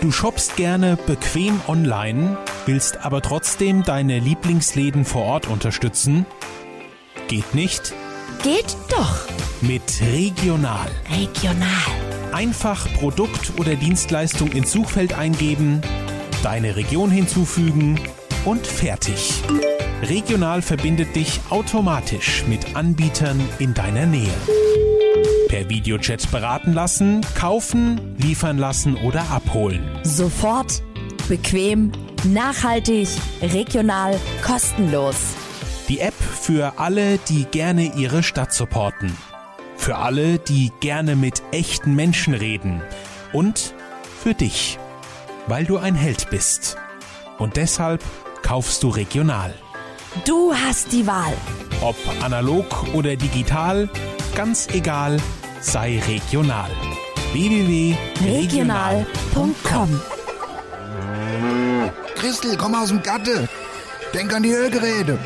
Du shoppst gerne bequem online, willst aber trotzdem deine Lieblingsläden vor Ort unterstützen? Geht nicht? Geht doch. Mit Regional. Regional. Einfach Produkt oder Dienstleistung ins Suchfeld eingeben, deine Region hinzufügen und fertig. Regional verbindet dich automatisch mit Anbietern in deiner Nähe. Per Videochat beraten lassen, kaufen, liefern lassen oder abholen. Sofort, bequem, nachhaltig, regional, kostenlos. Die App für alle, die gerne ihre Stadt supporten. Für alle, die gerne mit echten Menschen reden. Und für dich, weil du ein Held bist. Und deshalb kaufst du regional. Du hast die Wahl. Ob analog oder digital, ganz egal, sei regional. www.regional.com Christel, komm aus dem Gatte. Denk an die Ölgeräte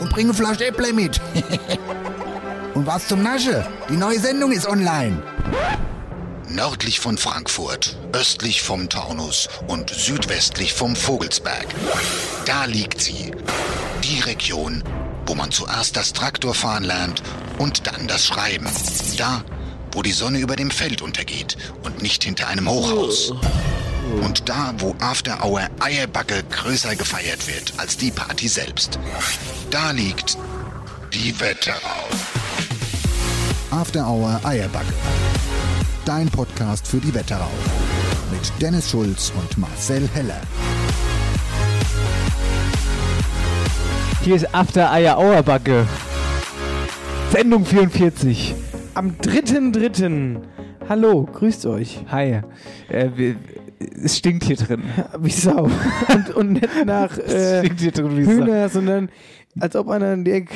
und bring eine Flasche Äpple mit. und was zum Nasche? Die neue Sendung ist online. Nördlich von Frankfurt, östlich vom Taunus und südwestlich vom Vogelsberg. Da liegt sie. Die Region, wo man zuerst das Traktorfahren lernt und dann das Schreiben. Da, wo die Sonne über dem Feld untergeht und nicht hinter einem Hochhaus. Und da, wo After Hour Eierbacke größer gefeiert wird als die Party selbst. Da liegt die Wetterau. After Hour Eierbacke. Dein Podcast für die Wetterau. Mit Dennis Schulz und Marcel Heller. Hier ist After Eier Auerbacke. Sendung 44. Am 3.3. Hallo, grüßt euch. Hi. Äh, wir, es stinkt hier drin. Wie Sau. Und, und nicht nach äh, stinkt hier drin. Hühner, sondern als ob einer in die Eck.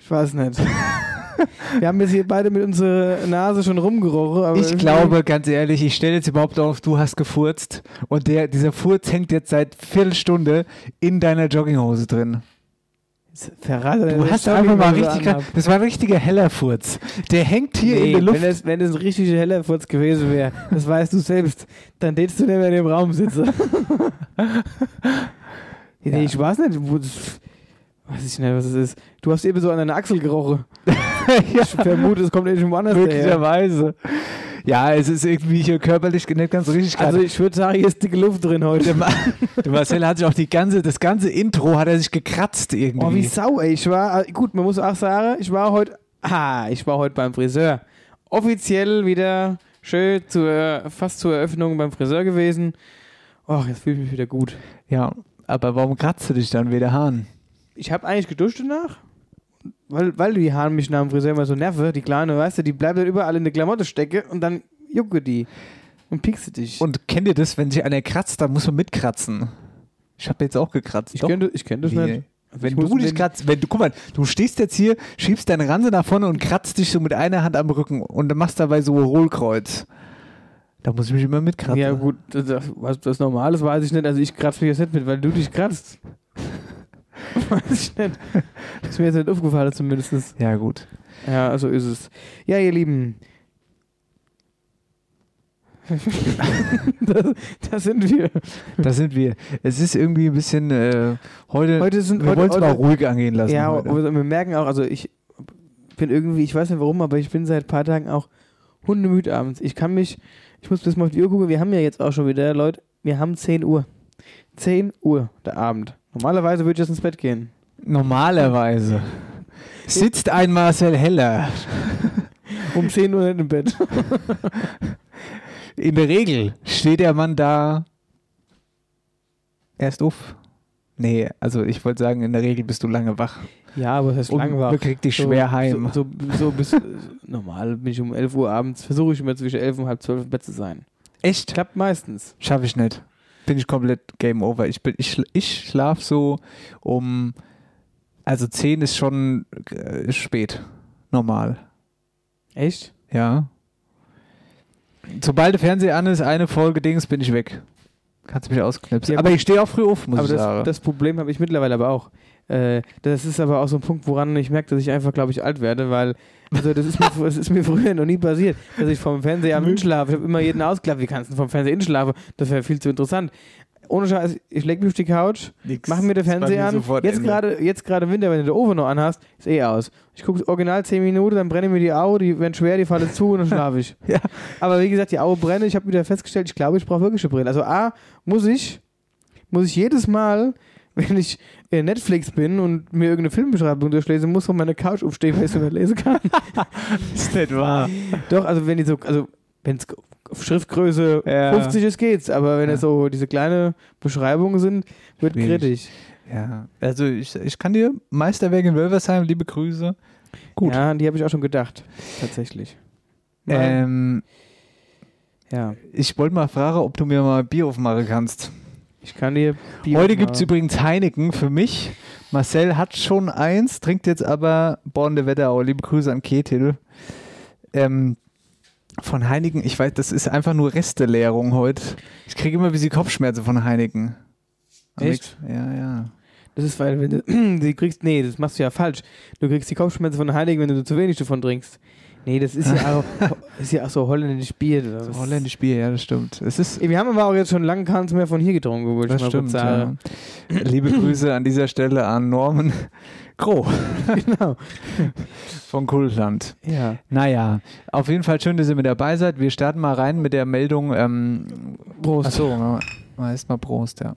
Ich weiß nicht. Wir haben jetzt hier beide mit unserer Nase schon rumgerochen. Ich glaube, ganz ehrlich, ich stelle jetzt überhaupt auf, du hast gefurzt und der, dieser Furz hängt jetzt seit Viertelstunde in deiner Jogginghose drin. Verrate, Du hast einfach mal richtig, gra- das war ein richtiger heller Furz. Der hängt hier nee, in der Luft. Wenn es, wenn es ein richtiger heller Furz gewesen wäre, das weißt du selbst, dann tätest du nicht mehr in dem Raum sitzen. nee, Ja. ich weiß nicht, weiß ich nicht, was es ist. Du hast eben so an deiner Achsel gerochen. ja, Ich vermute, es kommt irgendwo anders daher. möglicherweise. Ja, es ist irgendwie hier körperlich nicht ganz richtig. Also ich würde sagen, hier ist dicke Luft drin heute. der, Ma der Marcel hat sich auch die ganze, das ganze Intro hat er sich gekratzt irgendwie. Oh, wie Sau, ey. Ich war, gut, man muss auch sagen, ich war heute, ah, ich war heute beim Friseur. Offiziell wieder schön zur, fast zur Eröffnung beim Friseur gewesen. Oh, jetzt fühle ich mich wieder gut. Ja, aber warum kratzt du dich dann wieder Hahn? Ich habe eigentlich geduscht danach, weil, weil die Haare mich nach dem Friseur immer so nerven. Die Kleine, weißt du, die bleibt dann überall in der Klamotte stecke und dann jucke die und piekse dich. Und kennt ihr das, wenn sich einer kratzt, dann muss man mitkratzen? Ich habe jetzt auch gekratzt. ich kenne kenn das Nee. nicht. Wenn Ich du dich kratzt, wenn du, guck mal, du stehst jetzt hier, schiebst deine Ranse nach vorne und kratzt dich so mit einer Hand am Rücken und machst dabei so Hohlkreuz. Da muss ich mich immer mitkratzen. Ja, gut, das, das- was das Normales weiß ich nicht. Also ich kratze mich jetzt nicht mit, weil du dich kratzt. weiß ich nicht. ist mir jetzt nicht aufgefallen zumindest. Ja, gut. Ja, so ist es. Ja, ihr Lieben. das, das sind wir. Da sind wir. Es ist irgendwie ein bisschen, äh, heute, Heute sind wir wollen es mal ruhig angehen lassen. Ja, heute. wir merken auch, also ich bin irgendwie, ich weiß nicht warum, aber ich bin seit ein paar Tagen auch hundemüd abends. Ich kann mich, ich muss bis mal auf die Uhr gucken, wir haben ja jetzt auch schon wieder, Leute, wir haben 10 Uhr. 10 Uhr, der Abend. Normalerweise würde ich jetzt ins Bett gehen. Normalerweise sitzt ein Marcel Heller. Um 10 Uhr nicht im Bett. In der Regel steht der Mann da erst auf. Nee, also ich wollte sagen, in der Regel bist du lange wach. Ja, aber das heißt Und lang war. bekriegt dich schwer heim. So, so, so bis, normal bin ich um 11 Uhr abends, versuche ich immer zwischen 11 und halb 12 im Bett zu sein. Echt? Klappt meistens. Schaffe ich nicht. Bin ich komplett Game Over. Ich, bin, ich, ich schlaf so um. Also 10 ist schon äh, spät. Normal. Echt? Ja. Sobald der Fernseher an ist, eine Folge Dings, bin ich weg. Kannst mich ausknipsen. Ja, aber ich stehe auch früh auf, muss aber ich sagen. das, das Problem habe ich mittlerweile aber auch. Äh, das ist aber auch so ein Punkt, woran ich merke, dass ich einfach, glaube ich, alt werde, weil Also das ist, mir, das ist mir früher noch nie passiert, dass ich vom Fernseher am Inschlafe, ich habe immer jeden ausgeklappt, wie kannst du vom Fernseher inschlafen? Das wäre viel zu interessant. Ohne Scheiß, ich leg mich auf die Couch, Nix. mach mir den Fernseher an. Jetzt gerade jetzt gerade Winter, wenn du den Ofen noch anhast, ist eh aus. Ich gucke original 10 Minuten, dann brenne mir die Augen, die werden schwer, die fallen zu und dann schlafe ich. Ja. Aber wie gesagt, die Augen brennen. Ich habe wieder festgestellt, ich glaube, ich brauche wirklich eine Brille. Also A, muss ich, muss ich jedes Mal, wenn ich in Netflix bin und mir irgendeine Filmbeschreibung durchlesen muss, von meiner Couch aufstehen, weil ich es nicht lesen kann. ist nicht wahr. Doch, also wenn die so, also wenn es auf Schriftgröße Ja. 50 ist, geht's. Aber wenn Ja. es so diese kleine Beschreibungen sind, wird Schwierig. kritisch. Ja, also ich, ich kann dir Meisterwerk in Wölversheim, liebe Grüße. Gut. Ja, an die habe ich auch schon gedacht. Tatsächlich. Ähm, ja. ich wollte mal fragen, ob du mir mal Bier aufmachen kannst. Ich kann dir Bier Heute gibt es übrigens Heineken für mich. Marcel hat schon eins, trinkt jetzt aber Born der Wetterau. Liebe Grüße an Ketil. Ähm, von Heineken, ich weiß, das ist einfach nur Resteleerung heute. Ich kriege immer ein bisschen Kopfschmerzen von Heineken. Am Echt? Ja, ja. Das ist, weil wenn du die kriegst, nee, das machst du ja falsch. Du kriegst die Kopfschmerzen von Heiligen, wenn du zu wenig davon trinkst. Nee, das ist ja auch, ist ja auch so holländisch Bier. Das So Holländisch Bier, ja, das stimmt. Es ist Wir haben aber auch jetzt schon lange keins mehr von hier getrunken, ich Das mal stimmt, ja. Liebe Grüße an dieser Stelle an Norman Groh Genau. von Kultland. Ja. Naja, auf jeden Fall schön, dass ihr mit dabei seid. Wir starten mal rein mit der Meldung. Ähm, Prost. Achso, mal, mal erstmal Prost, ja.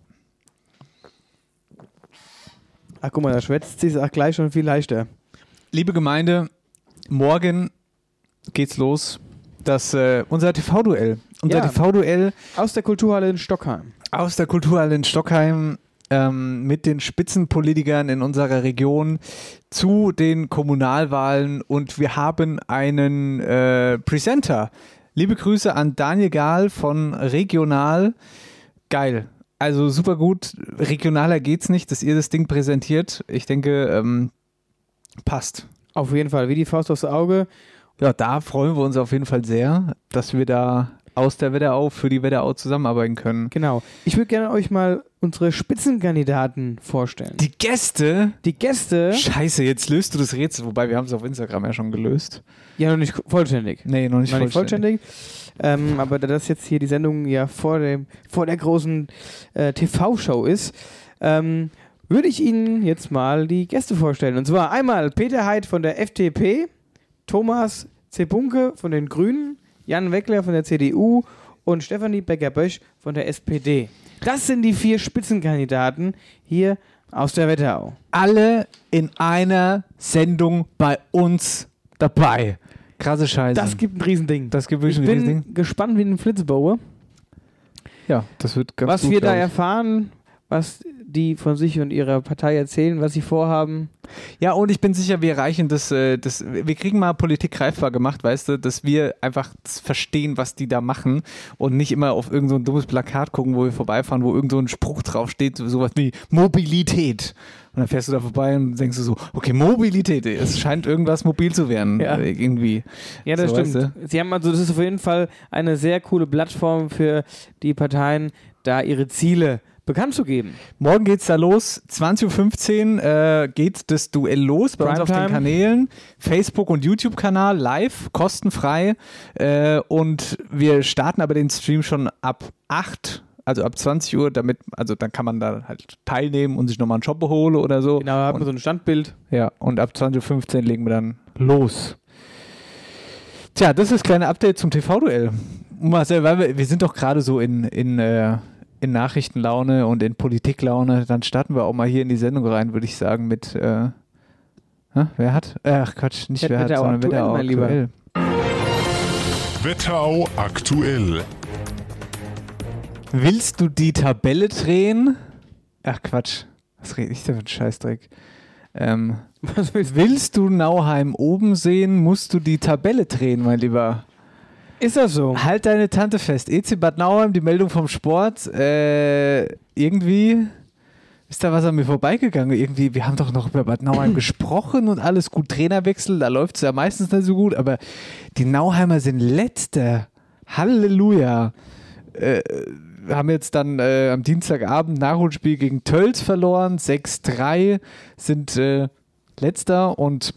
Ach, guck mal, da schwätzt sich auch gleich schon viel leichter. Liebe Gemeinde, morgen geht's los. Das, äh, unser TV-Duell. Unser Ja. TV-Duell Aus der Kulturhalle in Stockheim. aus der Kulturhalle in Stockheim ähm, mit den Spitzenpolitikern in unserer Region zu den Kommunalwahlen und wir haben einen äh, Presenter. Liebe Grüße an Daniel Gahl von Regional. Geil. Also super gut. Regionaler geht's nicht, dass ihr das Ding präsentiert. Ich denke, ähm, passt. Auf jeden Fall, wie die Faust aufs Auge. Ja, da freuen wir uns auf jeden Fall sehr, dass wir da aus der Wetterau für die Wetterau zusammenarbeiten können. Genau. Ich würde gerne euch mal unsere Spitzenkandidaten vorstellen. Die Gäste Die Gäste, Scheiße, jetzt löst du das Rätsel, wobei wir haben es auf Instagram ja schon gelöst. ja noch nicht vollständig. Nee, noch nicht, noch nicht vollständig. vollständig. Ähm, aber da das jetzt hier die Sendung ja vor, dem, vor der großen äh, TV-Show ist, ähm, würde ich Ihnen jetzt mal die Gäste vorstellen. Und zwar einmal Peter Heid von der FDP, Thomas Zebunke von den Grünen, Jan Weckler von der CDU und Stefanie Becker-Bösch von der SPD. Das sind die vier Spitzenkandidaten hier aus der Wetterau. Alle in einer Sendung bei uns dabei. Krasse Scheiße. Das gibt ein Riesending. das gibt Ich wirklich ein bin Riesending. gespannt wie ein Flitzbauer. Ja, das wird ganz was gut, wir da ich. erfahren, was die von sich und ihrer Partei erzählen, was sie vorhaben. Ja, und ich bin sicher, wir erreichen das, äh, das, wir kriegen mal Politik greifbar gemacht, weißt du, dass wir einfach verstehen, was die da machen und nicht immer auf irgend so ein dummes Plakat gucken, wo wir vorbeifahren, wo irgend so ein Spruch draufsteht, so- sowas wie Mobilität. Und dann fährst du da vorbei und denkst du so, okay, Mobilität, es scheint irgendwas mobil zu werden, Ja. irgendwie. Ja, das So, stimmt. weißt Sie haben also, das ist auf jeden Fall eine sehr coole Plattform für die Parteien, da ihre Ziele bekannt zu geben. Morgen geht's da los. 20.15 Uhr äh, geht das Duell los bei uns auf den. Kanälen. Facebook und YouTube-Kanal live, kostenfrei. Äh, und wir starten aber den Stream schon ab 8 also ab 20 Uhr, damit, also dann kann man da halt teilnehmen und sich nochmal einen Shop holen oder so. Genau, man und, so ein Standbild. ja, und ab 20.15 Uhr legen wir dann los. Tja, das ist das kleine Update zum TV-Duell. Marcel, weil wir, wir sind doch gerade so in, in, äh, in Nachrichtenlaune und in Politiklaune, dann starten wir auch mal hier in die Sendung rein, würde ich sagen, mit äh, wer hat? Ach Quatsch, nicht Wer- hat, Wetterau sondern aktuell, Wetterau mein Lieber. aktuell. Wetterau aktuell. Willst du die Tabelle drehen? Ach Quatsch, was rede ich da für einen Scheißdreck? Ähm, Was willst willst du Nauheim oben sehen, musst du die Tabelle drehen, mein Lieber. Ist das so? Halt deine Tante fest. EC Bad Nauheim, die Meldung vom Sport. Äh, irgendwie ist da was an mir vorbeigegangen. Irgendwie, wir haben doch noch über Bad Nauheim gesprochen und alles gut. Trainerwechsel, da läuft es ja meistens nicht so gut, aber die Nauheimer sind letzter. Halleluja. Äh, haben jetzt dann äh, am Dienstagabend Nachholspiel gegen Tölz verloren. 6-3 sind äh, letzter und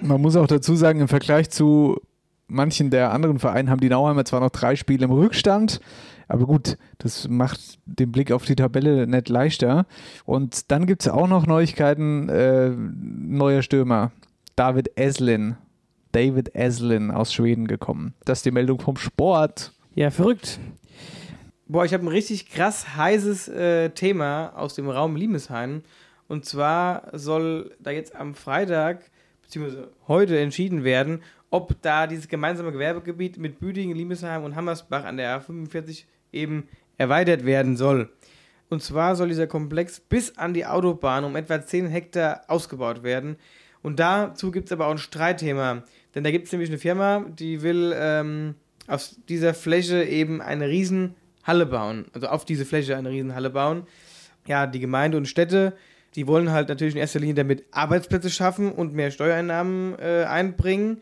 Man muss auch dazu sagen, im Vergleich zu manchen der anderen Vereinen haben die Nauheimer zwar noch drei Spiele im Rückstand, aber gut, das macht den Blick auf die Tabelle nicht leichter. Und dann gibt es auch noch Neuigkeiten, äh, neuer Stürmer, David Eslin. David Eslin aus Schweden gekommen. Das ist die Meldung vom Sport. Ja, verrückt. Boah, ich habe ein richtig krass heißes äh, Thema aus dem Raum Limeshain. Und zwar soll da jetzt am Freitag, beziehungsweise heute entschieden werden, ob da dieses gemeinsame Gewerbegebiet mit Büdingen, Limesheim und Hammersbach an der A45 eben erweitert werden soll. Und zwar soll dieser Komplex bis an die Autobahn um etwa 10 Hektar ausgebaut werden. Und dazu gibt es aber auch ein Streitthema. Denn da gibt es nämlich eine Firma, die will ähm, aus dieser Fläche eben eine riesen Halle bauen. Also auf diese Fläche eine riesen Halle bauen. Ja, die Gemeinde und Städte, die wollen halt natürlich in erster Linie damit Arbeitsplätze schaffen und mehr Steuereinnahmen äh, einbringen.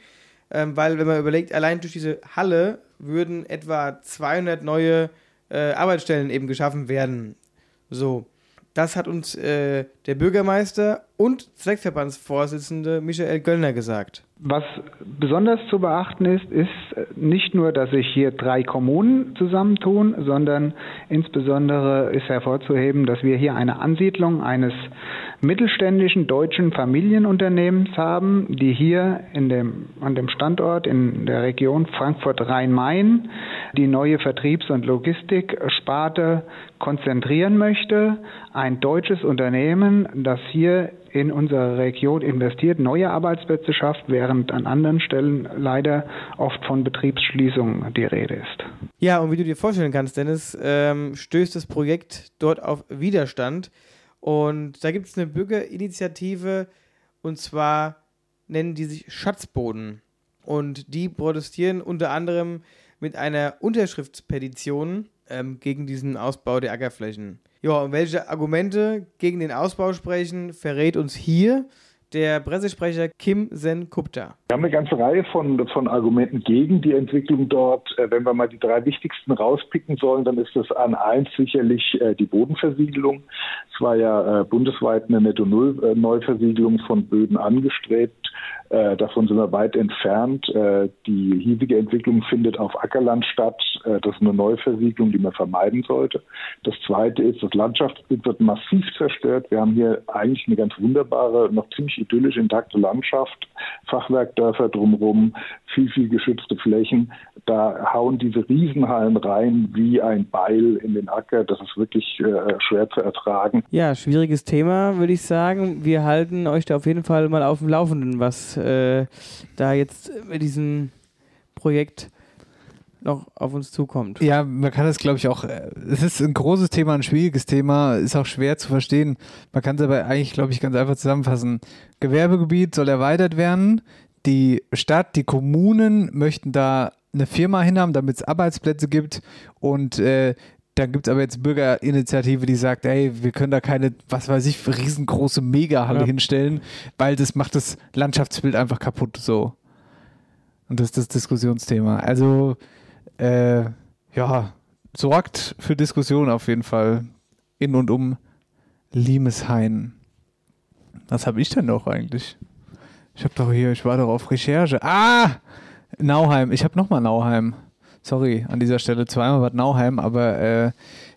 Ähm, weil, wenn man überlegt, allein durch diese Halle würden etwa 200 neue äh, Arbeitsstellen eben geschaffen werden. So. Das hat uns äh, der Bürgermeister und Zweckverbandsvorsitzende Michael Göllner gesagt. Was besonders zu beachten ist, ist nicht nur, dass sich hier drei Kommunen zusammentun, sondern insbesondere ist hervorzuheben, dass wir hier eine Ansiedlung eines mittelständischen deutschen Familienunternehmens haben, die hier in dem, an dem Standort in der Region Frankfurt-Rhein-Main die neue Vertriebs- und Logistiksparte konzentrieren möchte. Ein deutsches Unternehmen, das hier in unsere Region investiert, neue Arbeitsplätze schafft, während an anderen Stellen leider oft von Betriebsschließungen die Rede ist. Ja, und wie du dir vorstellen kannst, Dennis, ähm, stößt das Projekt dort auf Widerstand. Und da gibt es eine Bürgerinitiative und zwar nennen die sich Schatzboden. Und die protestieren unter anderem mit einer Unterschriftspetition ähm, gegen diesen Ausbau der Ackerflächen. Ja, und welche Argumente gegen den Ausbau sprechen, verrät uns hier der Pressesprecher Kim Sen-Kupta. Wir haben eine ganze Reihe von, von Argumenten gegen die Entwicklung dort. Äh, wenn wir mal die drei wichtigsten rauspicken sollen, dann ist das an eins sicherlich äh, die Bodenversiegelung. Es war ja äh, bundesweit eine Netto-Null-Neuversiegelung von Böden angestrebt. Davon sind wir weit entfernt. Die hiesige Entwicklung findet auf Ackerland statt. Das ist eine Neuversiegelung, die man vermeiden sollte. Das Zweite ist, das Landschaftsbild wird massiv zerstört. Wir haben hier eigentlich eine ganz wunderbare, noch ziemlich idyllisch intakte Landschaft, Fachwerkdörfer drumherum, viel, viel geschützte Flächen. Da hauen diese Riesenhallen rein wie ein Beil in den Acker. Das ist wirklich äh, schwer zu ertragen. Ja, schwieriges Thema, würde ich sagen. Wir halten euch da auf jeden Fall mal auf dem Laufenden, was äh, da jetzt mit diesem Projekt noch auf uns zukommt. Ja, man kann das, glaube ich, auch. äh, Es ist ein großes Thema, ein schwieriges Thema, ist auch schwer zu verstehen. Man kann es aber eigentlich, glaube ich, ganz einfach zusammenfassen. Gewerbegebiet soll erweitert werden. Die Stadt, die Kommunen möchten da eine Firma hinhaben, damit es Arbeitsplätze gibt. Und äh, dann gibt es aber jetzt Bürgerinitiative, die sagt, ey, wir können da keine, was weiß ich, riesengroße Megahalle Ja. hinstellen, weil das macht das Landschaftsbild einfach kaputt so. Und das ist das Diskussionsthema. Also, äh, ja, sorgt für Diskussion auf jeden Fall in und um Limeshain. Was habe ich denn noch eigentlich? Ich habe doch hier, ich war doch auf Recherche. Ah! Nauheim. Ich habe nochmal Nauheim. Sorry, an dieser Stelle zweimal Bad Nauheim, aber äh,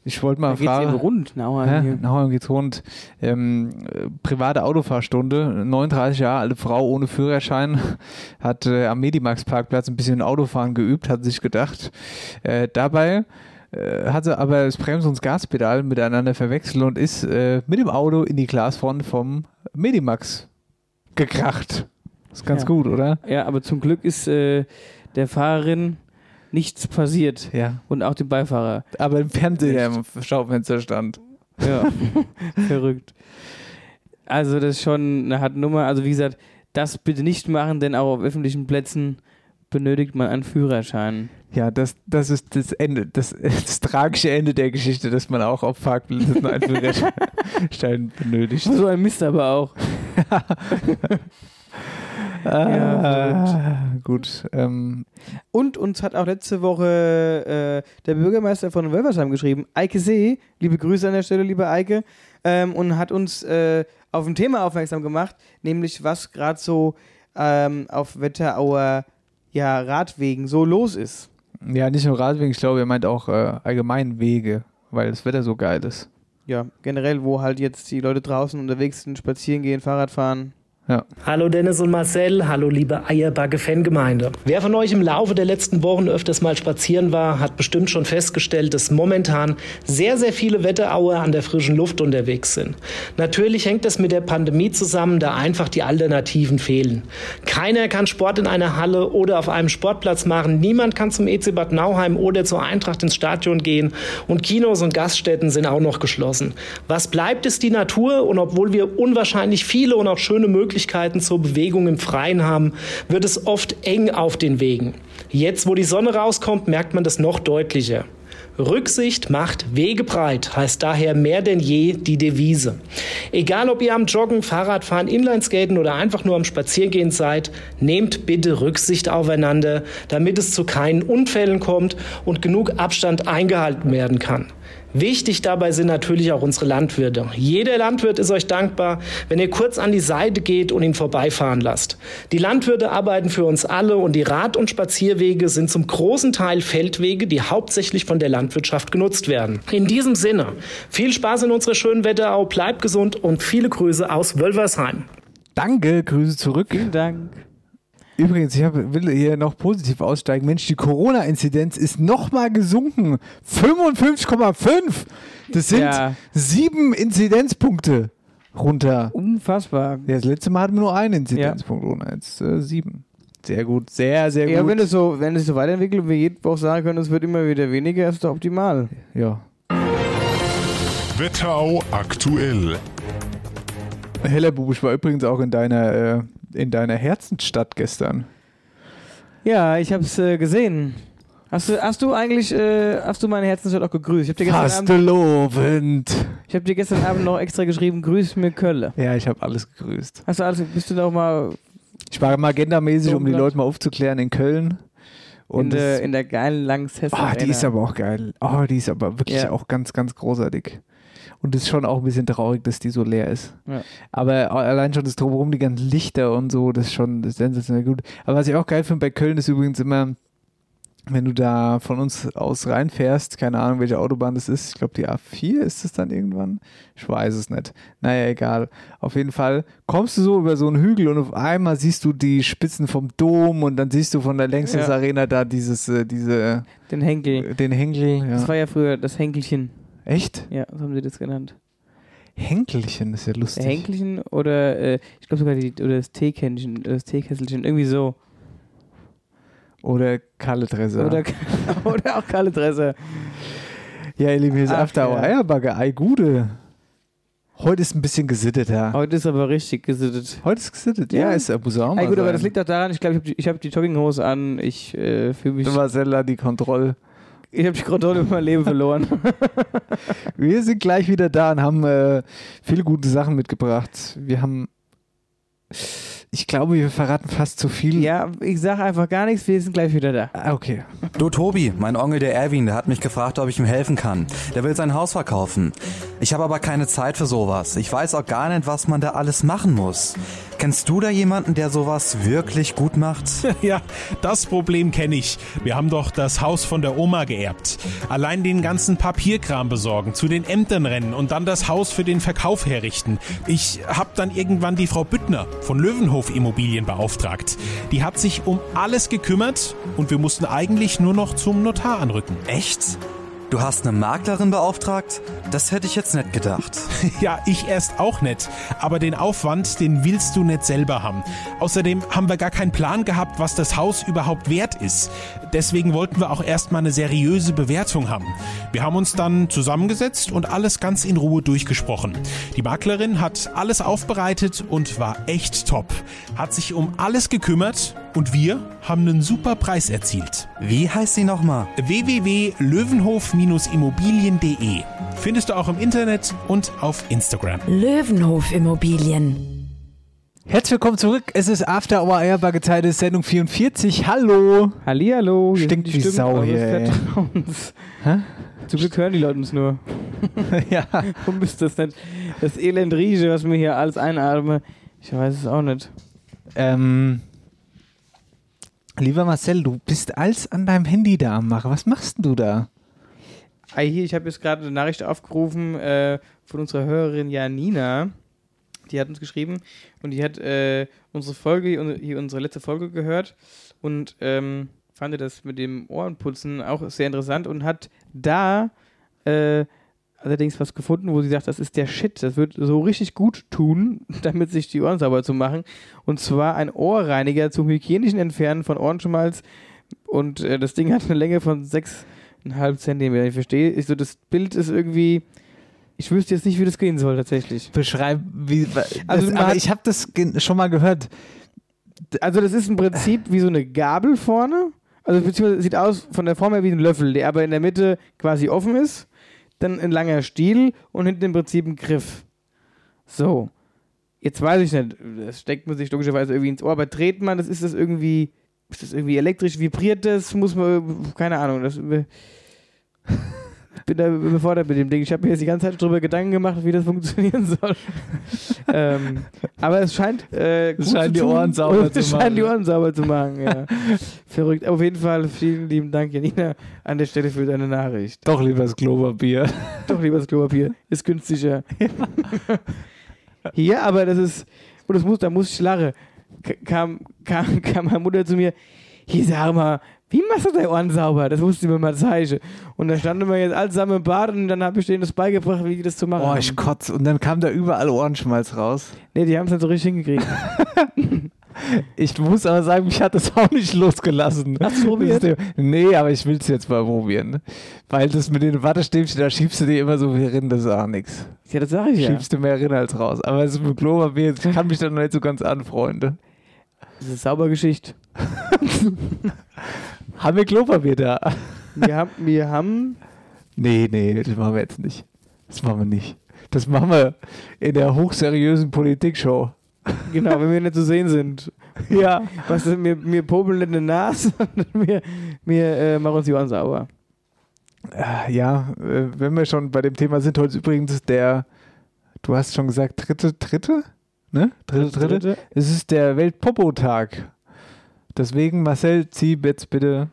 ich wollte mal Da geht's fragen. eben rund, Nauheim. Nauheim geht's rund. Ähm, äh, private Autofahrstunde. 39 Jahre alte Frau ohne Führerschein hat äh, am Medimax-Parkplatz ein bisschen Autofahren geübt, hat sich gedacht. Äh, dabei äh, hat sie aber das Brems- und das Gaspedal miteinander verwechselt und ist äh, mit dem Auto in die Glasfront vom Medimax gekracht. ist ganz Ja. gut, oder? Ja, aber zum Glück ist äh, der Fahrerin nichts passiert. Ja. Und auch dem Beifahrer. Aber im Fernseher im Schaufenster stand. Ja, verrückt. Also das ist schon eine harte Nummer. Also wie gesagt, das bitte nicht machen, denn auch auf öffentlichen Plätzen benötigt man einen Führerschein. Ja, das, das ist das Ende, das, das tragische Ende der Geschichte, dass man auch auf Parkplätzen einen Führerschein benötigt. So ein Mist aber auch. Ah, gut. Ähm, Und uns hat auch letzte Woche äh, der Bürgermeister von Wölversheim geschrieben, Eike See, liebe Grüße an der Stelle, liebe Eike, ähm, und hat uns äh, auf ein Thema aufmerksam gemacht, nämlich was gerade so ähm, auf Wetterauer ja, Radwegen so los ist. Ja, nicht nur Radwegen, ich glaube, er meint auch äh, allgemein Wege, weil das Wetter so geil ist. Ja, generell, wo halt jetzt die Leute draußen unterwegs sind, spazieren gehen, Fahrrad fahren. Ja. Hallo Dennis und Marcel, hallo liebe Eierbacke-Fangemeinde. Wer von euch im Laufe der letzten Wochen öfters mal spazieren war, hat bestimmt schon festgestellt, dass momentan sehr, sehr viele Wetteraue an der frischen Luft unterwegs sind. Natürlich hängt das mit der Pandemie zusammen, da einfach die Alternativen fehlen. Keiner kann Sport in einer Halle oder auf einem Sportplatz machen, niemand kann zum EC Bad Nauheim oder zur Eintracht ins Stadion gehen und Kinos und Gaststätten sind auch noch geschlossen. Was bleibt, ist die Natur und obwohl wir unwahrscheinlich viele und auch schöne Möglichkeiten Möglichkeiten zur Bewegung im Freien haben, wird es oft eng auf den Wegen. Jetzt, wo die Sonne rauskommt, merkt man das noch deutlicher. Rücksicht macht Wege breit, heißt daher mehr denn je die Devise. Egal ob ihr am Joggen, Fahrradfahren, Inlineskaten oder einfach nur am Spaziergehen seid, nehmt bitte Rücksicht aufeinander, damit es zu keinen Unfällen kommt und genug Abstand eingehalten werden kann. Wichtig dabei sind natürlich auch unsere Landwirte. Jeder Landwirt ist euch dankbar, wenn ihr kurz an die Seite geht und ihn vorbeifahren lasst. Die Landwirte arbeiten für uns alle und die Rad- und Spazierwege sind zum großen Teil Feldwege, die hauptsächlich von der Landwirtschaft genutzt werden. In diesem Sinne, viel Spaß in unserer schönen Wetterau, bleibt gesund und viele Grüße aus Wölversheim. Danke, Grüße zurück. Vielen Dank. Übrigens, ich hab, will hier noch positiv aussteigen. Mensch, die Corona-Inzidenz ist nochmal gesunken. 55,5. Das sind Ja. sieben Inzidenzpunkte runter. Unfassbar. Ja, das letzte Mal hatten wir nur einen Inzidenzpunkt runter. Jetzt äh, sieben. Sehr gut, sehr, sehr Ja, gut. wenn es so, wenn es sich so weiterentwickelt und wir jede Woche sagen können, es wird immer wieder weniger, ist doch optimal. ja. Wetterau aktuell. Hellerbuch, ich war übrigens auch in deiner, äh, in deiner Herzensstadt gestern. Ja, ich habe es äh, gesehen. Hast du, hast du eigentlich, äh, hast du meine Herzensstadt auch gegrüßt? Ich habe dir, gestern Abend- Fastelovend. ich hab dir gestern Abend noch extra geschrieben, grüß mir Kölle. Ja, ich habe alles gegrüßt. Hast du alles, bist du noch mal Ich war mal agendamäßig, um die. Leute mal aufzuklären in Köln. in, Und der, das- in der geilen Lanxess Ah, die ist aber auch geil. Oh, die ist aber wirklich Ja. auch ganz, ganz großartig. Und es ist schon auch ein bisschen traurig, dass die so leer ist. Ja. Aber allein schon das drumherum, die ganzen Lichter und so, das ist schon das ist sensationell gut. Aber was ich auch geil finde bei Köln ist übrigens immer, wenn du da von uns aus reinfährst, keine Ahnung, welche Autobahn das ist, ich glaube die A4 ist es dann irgendwann? Ich weiß es nicht. Naja, egal. Auf jeden Fall kommst du so über so einen Hügel und auf einmal siehst du die Spitzen vom Dom und dann siehst du von der Längstes Ja. Arena da dieses, äh, diese, Den Henkel. den Henkel. Ja. Das war ja früher das Henkelchen. Echt? Ja, so haben sie das genannt. Henkelchen, ist ja lustig. Henkelchen oder äh, ich glaube sogar die, oder das Teekännchen, das Teekesselchen, irgendwie so. Oder Kalle Dresser. Oder, oder auch Kalle Dresser. ja, ihr Lieben, hier ist Ach, After Hour ja. Eierbagge. Ei, Gude. Heute ist ein bisschen gesitteter. Heute ist aber richtig gesittet. Heute ist gesittet, ja, Ja. ist muss auch mal Ey, gut, aber sein. das liegt auch daran, ich glaube, ich habe die, hab die Jogginghose an, ich äh, fühle mich, Du Marcella, die Kontrolle. Ich habe die Kontrolle über mein Leben verloren. Wir sind gleich wieder da und haben äh, viele gute Sachen mitgebracht. Wir haben, ich glaube, wir verraten fast zu viel. ja, ich sage einfach gar nichts, wir sind gleich wieder da. Ah, okay. Du Tobi, mein Onkel der Erwin, der hat mich gefragt, ob ich ihm helfen kann. Der will sein Haus verkaufen. Ich habe aber keine Zeit für sowas. Ich weiß auch gar nicht, was man da alles machen muss. Kennst du da jemanden, der sowas wirklich gut macht? Ja, das Problem kenne ich. Wir haben doch das Haus von der Oma geerbt. Allein den ganzen Papierkram besorgen, zu den Ämtern rennen und dann das Haus für den Verkauf herrichten. Ich habe dann irgendwann die Frau Büttner von Löwenhof Immobilien beauftragt. Die hat sich um alles gekümmert und wir mussten eigentlich nur noch zum Notar anrücken. Echt? Du hast eine Maklerin beauftragt? Das hätte ich jetzt nicht gedacht. Ja, ich erst auch nicht. Aber den Aufwand, den willst du nicht selber haben. Außerdem haben wir gar keinen Plan gehabt, was das Haus überhaupt wert ist. Deswegen wollten wir auch erstmal eine seriöse Bewertung haben. Wir haben uns dann zusammengesetzt und alles ganz in Ruhe durchgesprochen. Die Maklerin hat alles aufbereitet und war echt top. Hat sich um alles gekümmert und wir haben einen super Preis erzielt. Wie heißt sie nochmal? www.löwenhof-immobilien.de Findest du auch im Internet und auf Instagram. Löwenhof Immobilien. Herzlich willkommen zurück. Es ist After Hour Eierbagge Zeit des Sendung 44. Hallo. Hallihallo. hier Stinkt die wie Stimmen Sau hier. Hä? Zum Glück hören die Leute uns nur. ja. Warum ist das nicht? Das Elend rieche, was mir hier alles einatme. Ich weiß es auch nicht. Ähm, lieber Marcel, du bist alles an deinem Handy da am Machen. Was machst du da? Hier, ich habe jetzt gerade eine Nachricht aufgerufen äh, von unserer Hörerin Janina. Die hat uns geschrieben und die hat äh, unsere Folge, hier unsere letzte Folge gehört und ähm, fand das mit dem Ohrenputzen auch sehr interessant und hat da äh, allerdings was gefunden, wo sie sagt, das ist der Shit, das wird so richtig gut tun, damit sich die Ohren sauber zu machen. Und zwar ein Ohrreiniger zum hygienischen Entfernen von Ohrenschmalz. Und äh, das Ding hat eine Länge von 6,5 Zentimeter. Ich verstehe, ich so, das Bild ist irgendwie. Ich wüsste jetzt nicht, wie das gehen soll tatsächlich. Beschreib, wie. Also Also, man aber ich habe das schon mal gehört. Also das ist im Prinzip wie so eine Gabel vorne. Also beziehungsweise sieht aus von der Form her wie ein Löffel, der aber in der Mitte quasi offen ist. Dann ein langer Stiel und hinten im Prinzip ein Griff. So. Jetzt weiß ich nicht, das steckt man sich logischerweise irgendwie ins Ohr, aber dreht man, das ist das irgendwie, ist das irgendwie elektrisch, vibriert das, muss man, keine Ahnung, das, ich bin da überfordert mit dem Ding. Ich habe mir jetzt die ganze Zeit drüber Gedanken gemacht, wie das funktionieren soll. ähm, aber es scheint, äh, gut scheint zu die. Ohren sauber zu es scheint die machen. Ohren sauber zu machen, ja. Verrückt. Auf jeden Fall vielen lieben Dank, Janina, an der Stelle für deine Nachricht. Doch lieber das Klopapier. Doch lieber das Klopapier. Ist günstiger. Hier, aber das ist, und das muss, da muss ich lachen. Kam, kam, kam meine Mutter zu mir, hier sag mal, wie machst du deine Ohren sauber? Das musst du mir mal zeigen. Und da standen wir jetzt alle zusammen im Bad und dann habe ich denen das beigebracht, wie die das zu machen Oh, ich kotz. Und dann kam da überall Ohrenschmalz raus. Nee, die haben es nicht so richtig hingekriegt. Ich muss aber sagen, mich hat das auch nicht losgelassen. Hast du probiert? Nee, aber ich will es jetzt mal probieren. ne? Weil das mit den Wattestäbchen, da schiebst du dir immer so viel rein, das ist auch nichts. Ja, das sage ich ja. Schiebst du mehr rein als raus. Aber es ist mit Klopapier, ich kann mich da noch nicht so ganz anfreunden. Das ist sauber Geschichte. Haben wir Klopapier da? Wir haben, wir haben Nee, nee, das machen wir jetzt nicht. Das machen wir nicht. Das machen wir in der hochseriösen Politikshow. Genau, wenn wir nicht zu sehen sind. Ja. Was ist, wir, wir popeln nicht in der Nase, sondern wir, wir äh, machen uns die Ohren sauber. Äh, Ja, äh, wenn wir schon bei dem Thema sind, heute ist übrigens der, du hast schon gesagt, dritte, dritte? Ne? Dritte, dritte? Dritte. Es ist der Weltpopo-Tag. Deswegen, Marcel, zieh jetzt bitte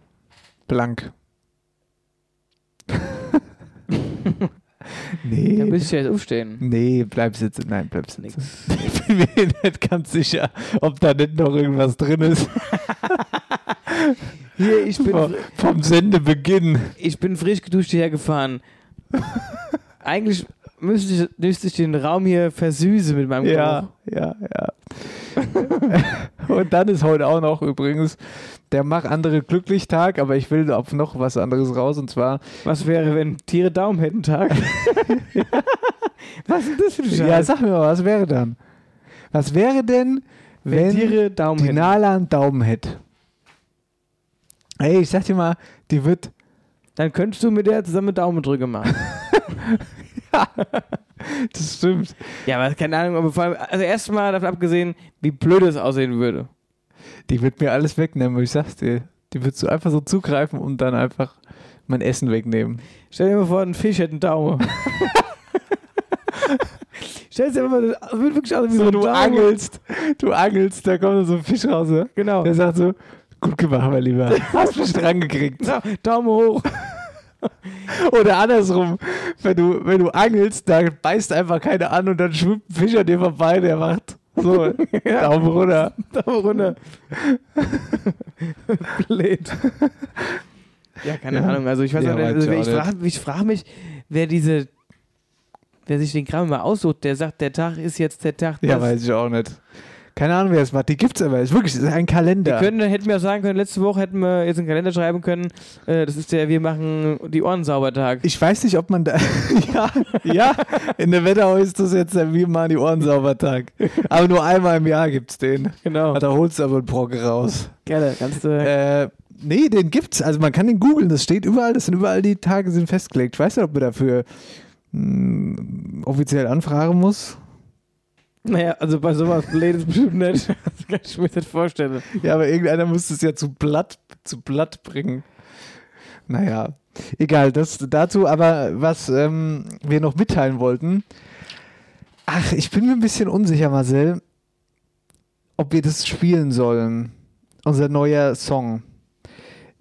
blank. nee. Da müsste ich jetzt aufstehen. Nee, bleib sitzen. Nein, bleib sitzen. Ich bin mir nicht ganz sicher, ob da nicht noch irgendwas drin ist. Hier, ich bin, Vom, vom Sendebeginn. ich bin frisch geduscht hierher gefahren. Eigentlich müsste ich, müsste ich den Raum hier versüßen mit meinem Ja, ja, ja. Und dann ist heute auch noch übrigens der Mach andere glücklich Tag, aber ich will auf noch was anderes raus und zwar. Was wäre, wenn Tiere Daumen hätten Tag? Was ist das für ein Scheiß? ja, sag mir mal, was wäre dann? Was wäre denn, wenn, wenn, Tiere Daumen die hätten? Nala einen Daumen hätte? Ey, ich sag dir mal, die wird, Dann könntest du mit der zusammen Daumendrücke machen. das stimmt, ja, aber keine Ahnung, aber vor allem, also erstmal davon abgesehen, wie blöd es aussehen würde. die wird mir alles wegnehmen, ich sag's dir. Die wird so einfach so zugreifen und dann einfach mein Essen wegnehmen. Stell dir mal vor, ein Fisch hätte einen Daumen. Stell dir mal, das wird wirklich aus wie so, So, ein du Daumen. angelst, du angelst, da kommt so ein Fisch raus. ne? Genau. Der sagt so, gut gemacht, mein Lieber. Hast mich dran gekriegt. So, Daumen hoch. Oder andersrum, wenn du, wenn du angelst, da beißt einfach keiner an und dann schwimmt ein Fisch an dir vorbei, der macht so, Daumen runter. Daumen runter. Blöd. Ja, keine Ja. Ahnung. Also ich weiß Ja, auch nicht, also ich frage ich frag mich, wer diese, wer sich den Kram mal aussucht, der sagt, der Tag ist jetzt der Tag. Ja, weiß ich auch nicht. Keine Ahnung, wer es macht. Die gibt's aber. Ist wirklich, ist ein Kalender. Wir können, hätten wir auch sagen können, letzte Woche hätten wir jetzt einen Kalender schreiben können. Äh, das ist der, wir machen die Ohren sauber Tag. ich weiß nicht, ob man da. ja, ja, in der Wetterau ist das jetzt der Wir machen die Ohren sauber Tag. Aber nur einmal im Jahr gibt's den. Genau. Da holst du aber einen Brock raus. Gerne, kannst du. Äh, nee, den gibt's. Also man kann den googeln, das steht überall, das sind überall die Tage sind festgelegt. Ich weiß nicht, ob man dafür mh, offiziell anfragen muss. Naja, also bei sowas Blödes bestimmt nicht. Das kann ich mir nicht vorstellen. Ja, aber irgendeiner muss es ja zu Blatt, zu Blatt bringen. Naja, egal, das dazu, aber was ähm, wir noch mitteilen wollten. Ach, ich bin mir ein bisschen unsicher, Marcel, ob wir das spielen sollen. Unser neuer Song.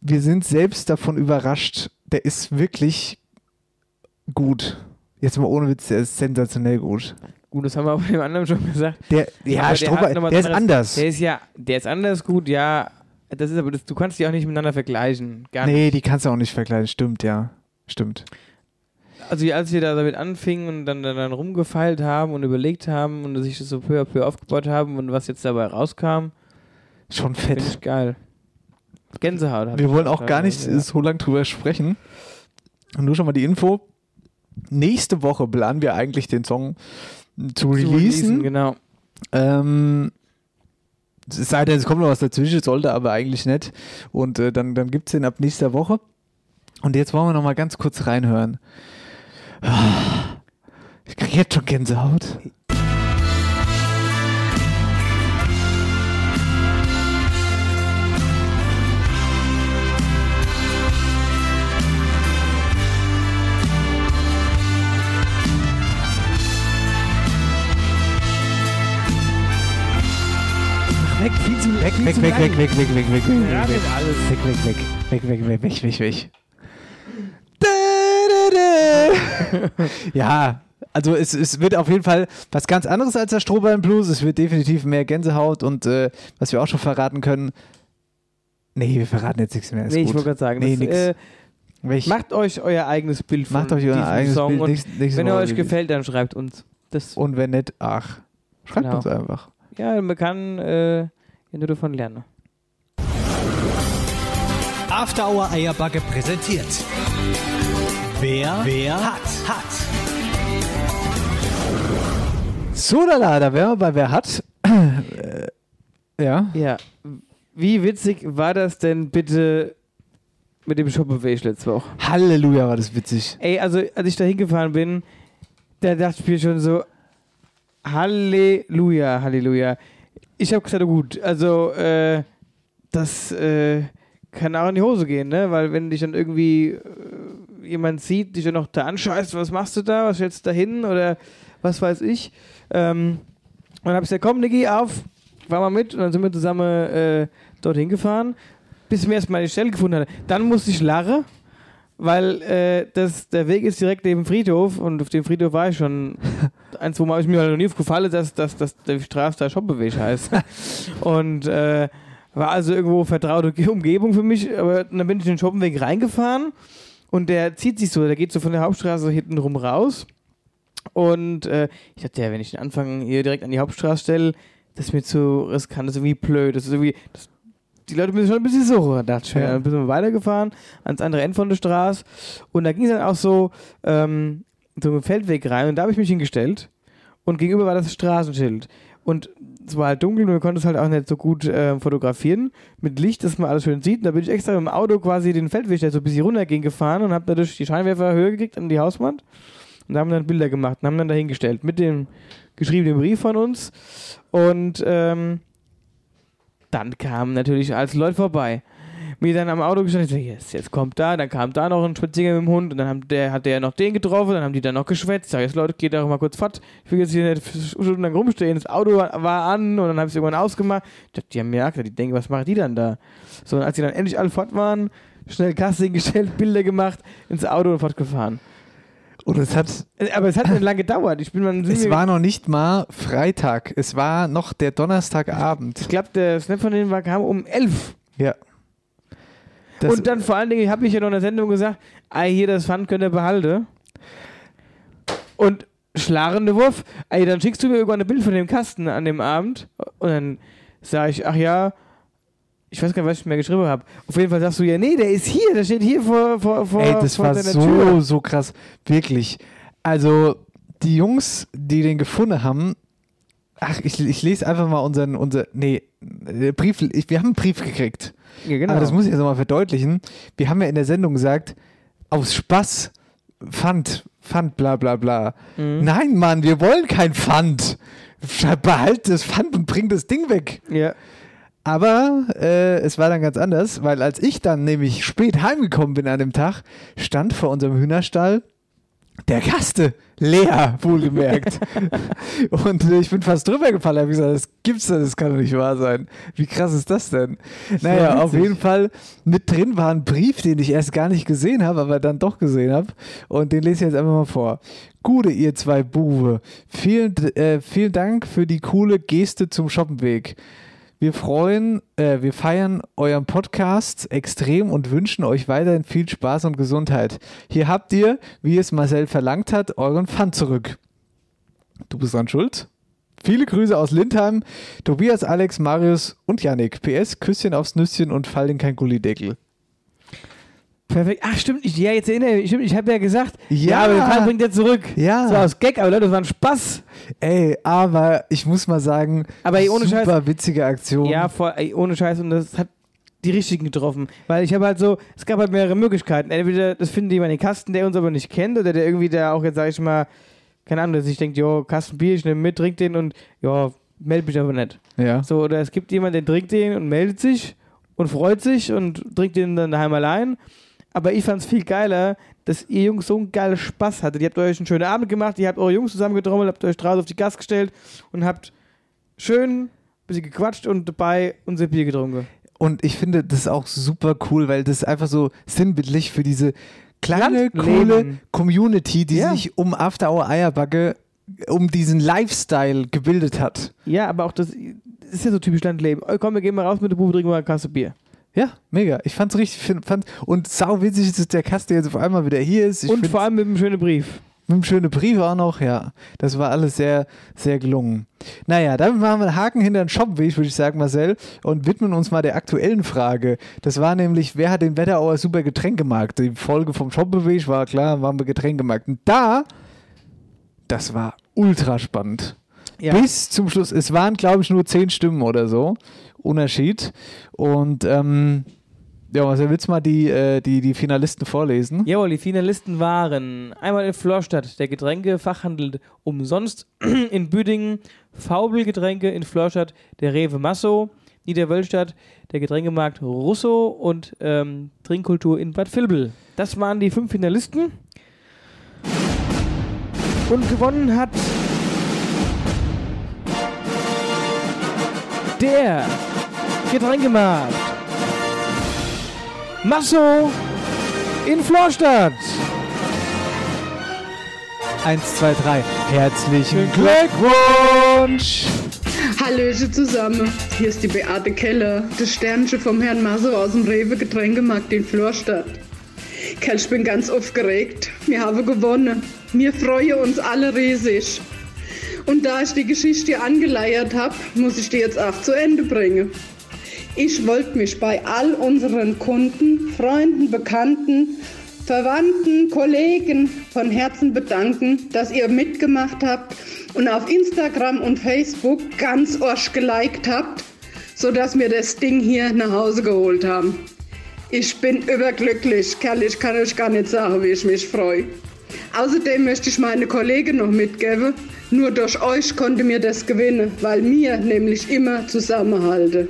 Wir sind selbst davon überrascht. Der ist wirklich gut. Jetzt mal ohne Witz, der ist sensationell gut. Gut, das haben wir auch bei dem anderen schon gesagt. Der, ja, Aber hat nochmal der ist anders. Der ist ja, der ist anders gut, ja. Das ist aber, das, du kannst die auch nicht miteinander vergleichen. Gar nicht. Nee, die kannst du auch nicht vergleichen. Stimmt, ja. Stimmt. Also als wir da damit anfingen und dann, dann, dann rumgefeilt haben und überlegt haben und sich das so peu à peu aufgebaut haben und was jetzt dabei rauskam, Schon finde fett. ich geil. Gänsehaut. hat Wir wollen auch gar nicht ja. so lange drüber sprechen. Und nur schon mal die Info. Nächste Woche planen wir eigentlich den Song zu Zu releasen. Genau. Ähm, es sei denn, es kommt noch was dazwischen, sollte aber eigentlich nicht. Und äh, dann, dann gibt es den ab nächster Woche. Und jetzt wollen wir noch mal ganz kurz reinhören. Ich kriege jetzt schon Gänsehaut. Weg, Weg, weg, weg, weg, weg, weg, weg, weg, weg, weg, weg, alles. weg, weg, weg, weg, weg, weg, weg, weg. Ja, also es, es wird auf jeden Fall was ganz anderes als der Strohballen Blues. Es wird definitiv mehr Gänsehaut und äh, was wir auch schon verraten können. Nee, wir verraten jetzt nichts mehr. Ist Nee, ich gut. wollte gerade sagen, Nee, das, äh, Welch- macht euch euer eigenes Bild von Macht euch euer eigenes Song Bild. und Nächst- nächste wenn er euch gefällt, dann schreibt uns. Das, Und wenn nicht, ach, schreibt Genau. uns einfach. ja, man kann äh, ja nur davon lernen. After Hour Eierbacke präsentiert. Wer, wer hat, hat. So, lala, da wären wir bei Wer hat. Äh, ja. Ja, wie witzig war das denn bitte mit dem Shop-Bewege letzte Woche? Halleluja, war das witzig. Ey, also als ich da hingefahren bin, da dachte ich mir schon so, Halleluja, Halleluja. Ich habe gesagt, oh gut, also äh, das äh, kann auch in die Hose gehen, ne? Weil wenn dich dann irgendwie äh, jemand sieht, dich dann noch da anscheißt, was machst du da, was stellst du da hin oder was weiß ich. Ähm, und dann habe ich gesagt, komm Niki, auf, fahr mal mit und dann sind wir zusammen äh, dorthin gefahren, bis ich mir erstmal die Stelle gefunden hatte. Dann musste ich lachen, weil äh, das, der Weg ist direkt neben dem Friedhof und auf dem Friedhof war ich schon ein, zwei Mal, ich mir noch nie aufgefallen, dass, dass, dass die Straße da Shopbeweg heißt. und äh, war also irgendwo vertraute Umgebung für mich, aber dann bin ich in den Shoppenweg reingefahren und der zieht sich so, der geht so von der Hauptstraße hinten rum raus und äh, ich dachte, ja, wenn ich den Anfang hier direkt an die Hauptstraße stelle, das ist mir zu riskant, das ist irgendwie blöd, das ist irgendwie, das, die Leute müssen schon ein bisschen suchen, dachte ich. Ja. Dann sind wir weitergefahren ans andere Ende von der Straße und da ging es dann auch so, ähm, so einen Feldweg rein und da habe ich mich hingestellt und gegenüber war das Straßenschild. Und es war halt dunkel und man konnte es halt auch nicht so gut äh, fotografieren mit Licht, dass man alles schön sieht. Und da bin ich extra mit dem Auto quasi den Feldweg, der so ein bisschen runterging, gefahren und habe dadurch die Scheinwerfer höher gekriegt an die Hauswand. Und da haben wir dann Bilder gemacht und haben dann dahingestellt mit dem geschriebenen Brief von uns. Und ähm, dann kamen natürlich als Leute vorbei. Mir dann am Auto gestanden, ich so, yes, jetzt kommt da, dann kam da noch ein Spaziergänger mit dem Hund und dann haben der, hat der noch den getroffen, dann haben die dann noch geschwätzt. Sag jetzt Leute, geht doch mal kurz fort. Ich will jetzt hier nicht stundenlang rumstehen. Das Auto war, war an und dann habe ich es irgendwann ausgemacht. Ich dachte, die haben mir gesagt, die denken, was machen die dann da? So, und als die dann endlich alle fort waren, schnell Kasse gestellt, Bilder gemacht, ins Auto und fortgefahren. Und es hat, Äh, Aber es hat nicht lange gedauert. Ich bin dann es war noch nicht mal Freitag. Es war noch der Donnerstagabend. ich glaube, der Snap von denen war, kam um 11. Ja. Das, und dann vor allen Dingen habe ich ja noch in der Sendung gesagt, ey, hier das Pfand könnt ihr behalten. Und schlagende Wurf, ey, dann schickst du mir irgendwann ein Bild von dem Kasten an dem Abend. Und dann sage ich, ach ja, ich weiß gar nicht, was ich mir geschrieben habe. Auf jeden Fall sagst du, ja, nee, der ist hier, der steht hier vor, vor, vor, Ey, das vor war so, Tür. so krass. Wirklich. Also, die Jungs, die den gefunden haben, ach, ich, ich lese einfach mal unseren, unser, nee, Brief, ich, wir haben einen Brief gekriegt. Ja, genau. Aber das muss ich jetzt nochmal verdeutlichen. Wir haben ja in der Sendung gesagt, aus Spaß, Pfand, Pfand, bla bla bla. Mhm. Nein, Mann, wir wollen kein Pfand. Behalt das Pfand und bring das Ding weg. ja. Aber äh, es war dann ganz anders, weil als ich dann nämlich spät heimgekommen bin an dem Tag, stand vor unserem Hühnerstall Der Kaste, leer, wohlgemerkt. und äh, ich bin fast drüber gefallen, habe gesagt, das gibt's denn, das kann doch nicht wahr sein. Wie krass ist das denn? Naja, war auf jeden Fall mit drin war ein Brief, den ich erst gar nicht gesehen habe, aber dann doch gesehen habe. Und den lese ich jetzt einfach mal vor. Gute, ihr zwei Buwe. Vielen, äh, vielen Dank für die coole Geste zum Shoppenweg. Wir freuen, äh, wir feiern euren Podcast extrem und wünschen euch weiterhin viel Spaß und Gesundheit. Hier habt ihr, wie es Marcel verlangt hat, euren Pfand zurück. Du bist dran schuld. Viele Grüße aus Lindheim, Tobias, Alex, Marius und Yannick. PS, Küsschen aufs Nüsschen und fall in kein Gullideckel. Perfekt. Ach, stimmt. Ich, ja, jetzt erinnere ich mich. Stimmt, ich habe ja gesagt, Ja. ja, aber den Pfand bringt er zurück. Ja. Das war aus Gag, aber Leute, das war ein Spaß. Ey, aber ich muss mal sagen, Aber ey, ohne super Scheiß- witzige Aktion. Ja, voll, ey, ohne Scheiß. Und das hat die richtigen getroffen. Weil ich habe halt so, es gab halt mehrere Möglichkeiten. Entweder das findet jemand in den Kasten, der uns aber nicht kennt, oder der irgendwie da auch jetzt, sag ich mal, keine Ahnung, der sich denkt, jo, Kasten Bier, ich nehme mit, trink den und ja, meld mich aber nicht. Ja. So, oder es gibt jemanden, der trinkt den und meldet sich und freut sich und trinkt den dann daheim allein. Aber ich fand es viel geiler, dass ihr Jungs so einen geilen Spaß hattet. Ihr habt euch einen schönen Abend gemacht, ihr habt eure Jungs zusammengetrommelt, habt euch draußen auf die Gas gestellt und habt schön ein bisschen gequatscht und dabei unser Bier getrunken. Und ich finde das auch super cool, weil das einfach so sinnbildlich für diese kleine, coole Community, die Ja. sich um After Hour Eierbacke, um diesen Lifestyle gebildet hat. Ja, aber auch das, das ist ja so typisch Landleben. Komm, wir gehen mal raus mit der Bube, trinken mal eine Kasse Bier. Ja, mega. Ich fand's richtig, find, fand, und sau witzig, dass der Kaste jetzt auf einmal wieder hier ist. Ich und vor allem mit einem schönen Brief. Mit einem schönen Brief auch noch, ja. Das war alles sehr, sehr gelungen. Naja, damit machen wir einen Haken hinter den Shopweg, würde ich sagen, Marcel, und widmen uns mal der aktuellen Frage. Das war nämlich, wer hat den Wetterauer super Getränkemarkt? Die Folge vom Shopweg war klar, waren wir Getränkemarkt. Und da, das war ultra spannend. Ja. Bis zum Schluss. Es waren, glaube ich, nur zehn Stimmen oder so. Unterschied. Und, ähm, ja, Marcel, willst du mal die, äh, die, die Finalisten vorlesen? Jawohl, die Finalisten waren einmal in Florstadt der Getränkefachhandel umsonst, in Büdingen Faubel-Getränke, in Florstadt der Rewe Masso, Niederwölstadt der Getränkemarkt Russo und ähm, Trinkkultur in Bad Vilbel. Das waren die fünf Finalisten. Und gewonnen hat der Getränkemarkt Masso in Florstadt. Eins, zwei, drei. Herzlichen Glückwunsch! Hallöchen zusammen, hier ist die Beate Keller, das Sternchen vom Herrn Masso aus dem Rewe Getränkemarkt in Florstadt. Kerl, ich bin ganz aufgeregt. Wir haben gewonnen. Wir freuen uns alle riesig. Und da ich die Geschichte angeleiert habe, muss ich die jetzt auch zu Ende bringen. Ich wollte mich bei all unseren Kunden, Freunden, Bekannten, Verwandten, Kollegen von Herzen bedanken, dass ihr mitgemacht habt und auf Instagram und Facebook ganz orsch geliked habt, sodass wir das Ding hier nach Hause geholt haben. Ich bin überglücklich, Kerl, ich kann euch gar nicht sagen, wie ich mich freue. Außerdem möchte ich meine Kollegen noch mitgeben. Nur durch euch konnte mir das gewinnen, weil wir nämlich immer zusammenhalten.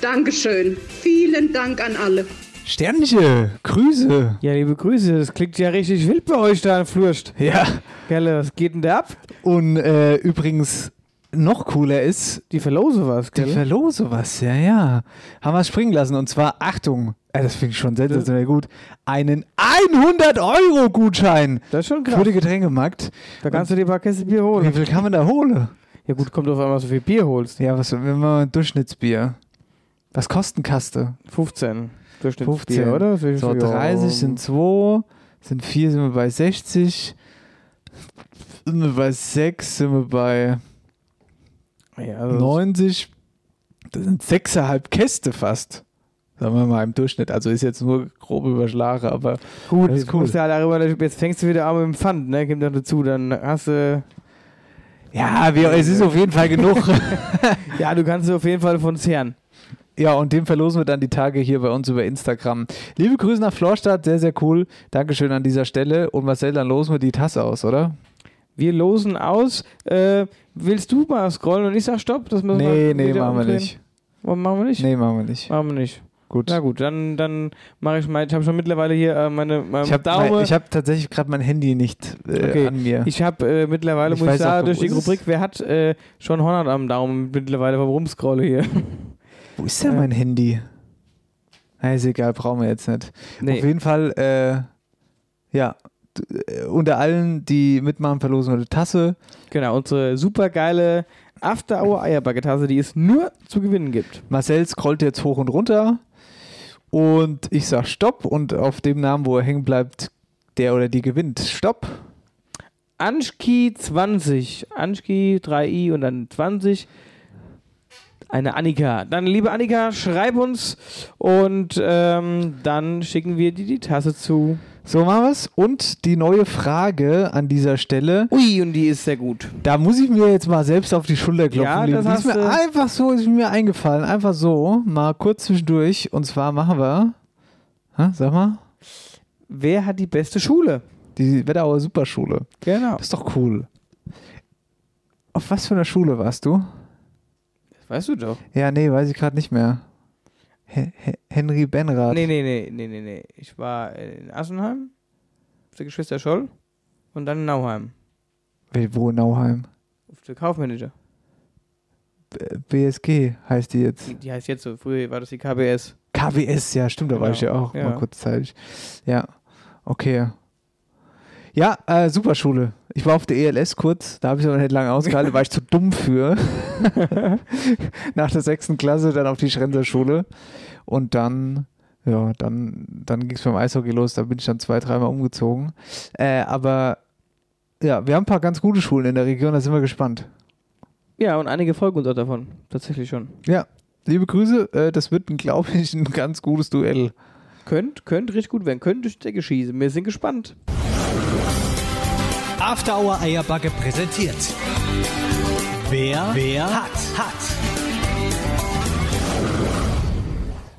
Dankeschön. Vielen Dank an alle. Sternche, Grüße. Ja, liebe Grüße, das klingt ja richtig wild bei euch da in Flurst. Ja. Gelle, was geht denn da ab? Und äh, übrigens, noch cooler ist, Die verlose was, die gell? verlose was, ja, ja. Haben wir es springen lassen. Und zwar, Achtung, äh, das finde ich schon sensationell gut, einen 100-Euro-Gutschein das ist schon für krass. den Getränkemarkt. Da kannst du dir ein paar Käste Bier holen. Wie viel kann man da holen? Ja gut, kommt auf einmal so viel Bier holst. Ja, was, wenn man ein Durchschnittsbier. Was kostet ein Kaste? 15. 15, Durchschnittsbier, oder? So, 30 sind 2, sind 4, sind wir bei 60. Sind wir bei 6, sind wir bei Ja, also 90. Das sind 6,5 Käste fast. Sagen wir mal im Durchschnitt. Also ist jetzt nur grob überschlagen, aber gut, das jetzt, cool. ja darüber, jetzt fängst du wieder an mit dem Pfand, ne? Gib dann dazu, dann hast du. Ja, wir, es ist auf jeden Fall genug. Ja, du kannst auf jeden Fall von zehren. Ja, und den verlosen wir dann die Tage hier bei uns über Instagram. Liebe Grüße nach Florstadt, sehr, sehr cool. Dankeschön an dieser Stelle. Und Marcel, dann losen wir die Tasse aus, oder? Wir losen aus. Äh, willst du mal scrollen und ich sag Stopp? Dass wir Nee, mal nee, machen wir umdrehen? nicht. Warum machen wir nicht? Nee, machen wir nicht. Machen wir nicht. gut. Na gut, dann, dann mache ich mal. Ich habe schon mittlerweile hier äh, meine, meine Ich habe Daumen. ich hab tatsächlich gerade mein Handy nicht äh, Okay. an mir. Ich habe äh, mittlerweile, Ich muss ich sagen, durch die? Rubrik, wer hat äh, schon 100 am Daumen mittlerweile vom Rumscrolle hier. Wo ist denn mein Handy? Na, ist egal, brauchen wir jetzt nicht. Nee. Auf jeden Fall, äh, ja, äh, unter allen, die mitmachen, verlosen wir eine Tasse. Genau, unsere super geile After Hour Eierbacke-Tasse, die es nur zu gewinnen gibt. Marcel scrollt jetzt hoch und runter und ich sag Stopp und auf dem Namen, wo er hängen bleibt, der oder die gewinnt. Stopp. Anschki 20. Anschki 3i und dann 20. Eine Annika. Dann, liebe Annika, schreib uns und ähm, dann schicken wir dir die Tasse zu. So machen wir's. Und die neue Frage an dieser Stelle. Ui, und die ist sehr gut. Da muss ich mir jetzt mal selbst auf die Schulter klopfen. Ja, das die ist hast mir einfach so, ist mir eingefallen. Einfach so, mal kurz zwischendurch. Und zwar machen wir, Hä, sag mal, Wer hat die beste Schule? die Wetterauer Superschule. Genau. Das ist doch cool. Auf was für einer Schule warst du? Weißt du doch. Ja, nee, weiß ich gerade nicht mehr. He He Henry Benrath. Nee, nee, nee, nee, nee, nee. Ich war in Assenheim, auf der Geschwister Scholl und dann in Nauheim, Wo in Nauheim? auf der Kaufmanager. B BSG heißt die jetzt. Die, die heißt jetzt so, früher war das die KBS. KWS, ja, stimmt, da war Genau, ich ja auch ja. mal kurzzeitig. Ja, okay. Ja, äh, Superschule. Ich war auf der ELS kurz, da habe ich aber nicht lange ausgehalten, war ich zu dumm für. Nach der sechsten Klasse dann auf die Schrenzer Schule. Und dann, ja, dann, dann ging es beim Eishockey los, da bin ich dann zwei, dreimal umgezogen. Äh, aber ja, wir haben ein paar ganz gute Schulen in der Region, da sind wir gespannt. Ja, und einige folgen uns auch davon. Tatsächlich schon. Ja, liebe Grüße, äh, das wird, glaube ich, ein ganz gutes Duell. Könnt, könnt richtig gut werden. Könnt durch die Decke schießen. Wir sind gespannt. After Hour Eierbacke präsentiert. Wer, wer hat, hat.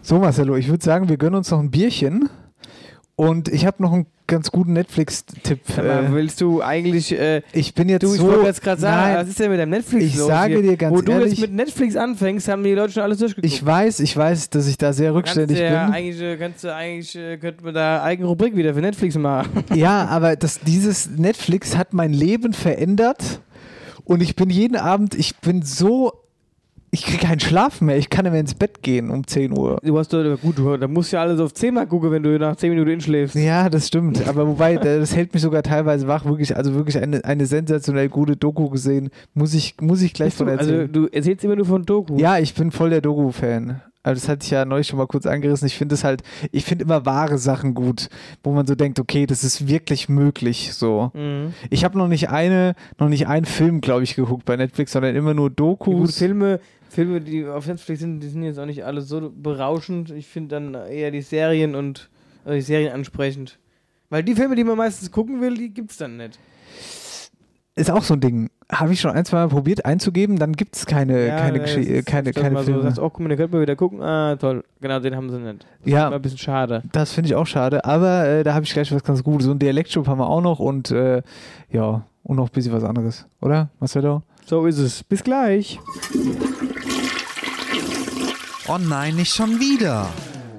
So, Marcelo, ich würde sagen, wir gönnen uns noch ein Bierchen. Und ich habe noch einen ganz guten Netflix-Tipp. Äh, willst du eigentlich. Äh, ich bin jetzt du, ich so. wollte jetzt gerade sagen, Nein, was ist denn mit deinem Netflix ich los sage hier? dir ganz Wo du ehrlich- jetzt mit Netflix anfängst, haben die Leute schon alles durchgeguckt. ich weiß, ich weiß, dass ich da sehr rückständig kannst ja bin. Eigentlich, äh, kannst du eigentlich, äh, könnte man da eigene Rubrik wieder für Netflix machen. Ja, aber das, dieses Netflix hat mein Leben verändert. Und ich bin jeden Abend, ich bin so. Ich kriege keinen Schlaf mehr. Ich kann nicht mehr ins Bett gehen um 10 Uhr. Du hast doch, gut, du, da musst du ja alles auf 10 mal gucken, wenn du nach 10 Minuten inschläfst. Ja, das stimmt. Aber wobei, das hält mich sogar teilweise wach. Wirklich, also wirklich eine, eine sensationell gute Doku gesehen. Muss ich, muss ich gleich Bist von erzählen. also du erzählst immer nur von Doku. Ja, ich bin voll der Doku-Fan. Also das hatte ich ja neulich schon mal kurz angerissen. Ich finde es halt, ich finde immer wahre Sachen gut, wo man so denkt, okay, das ist wirklich möglich. So. Mhm. Ich habe noch nicht eine, noch nicht einen Film, glaube ich, geguckt bei Netflix, sondern immer nur Dokus. Filme, Filme, die auf Netflix sind, die sind jetzt auch nicht alle so berauschend. Ich finde dann eher die Serien und also die Serien ansprechend. Weil die Filme, die man meistens gucken will, die gibt's dann nicht. Ist auch so ein Ding. Habe ich schon ein, zwei Mal probiert einzugeben, dann gibt es keine, Ja, keine, äh, ist keine, keine Filme. So, sagst, oh, guck mal, den könnte man wieder gucken. Ah, toll. Genau, den haben sie nicht. Das Ja. ist immer ein bisschen schade. Das finde ich auch schade, aber äh, da habe ich gleich was ganz Gutes. So ein Dialektschub haben wir auch noch und äh, ja, und noch ein bisschen was anderes, oder? Marcelo? So ist es. Bis gleich. Oh nein, nicht schon wieder.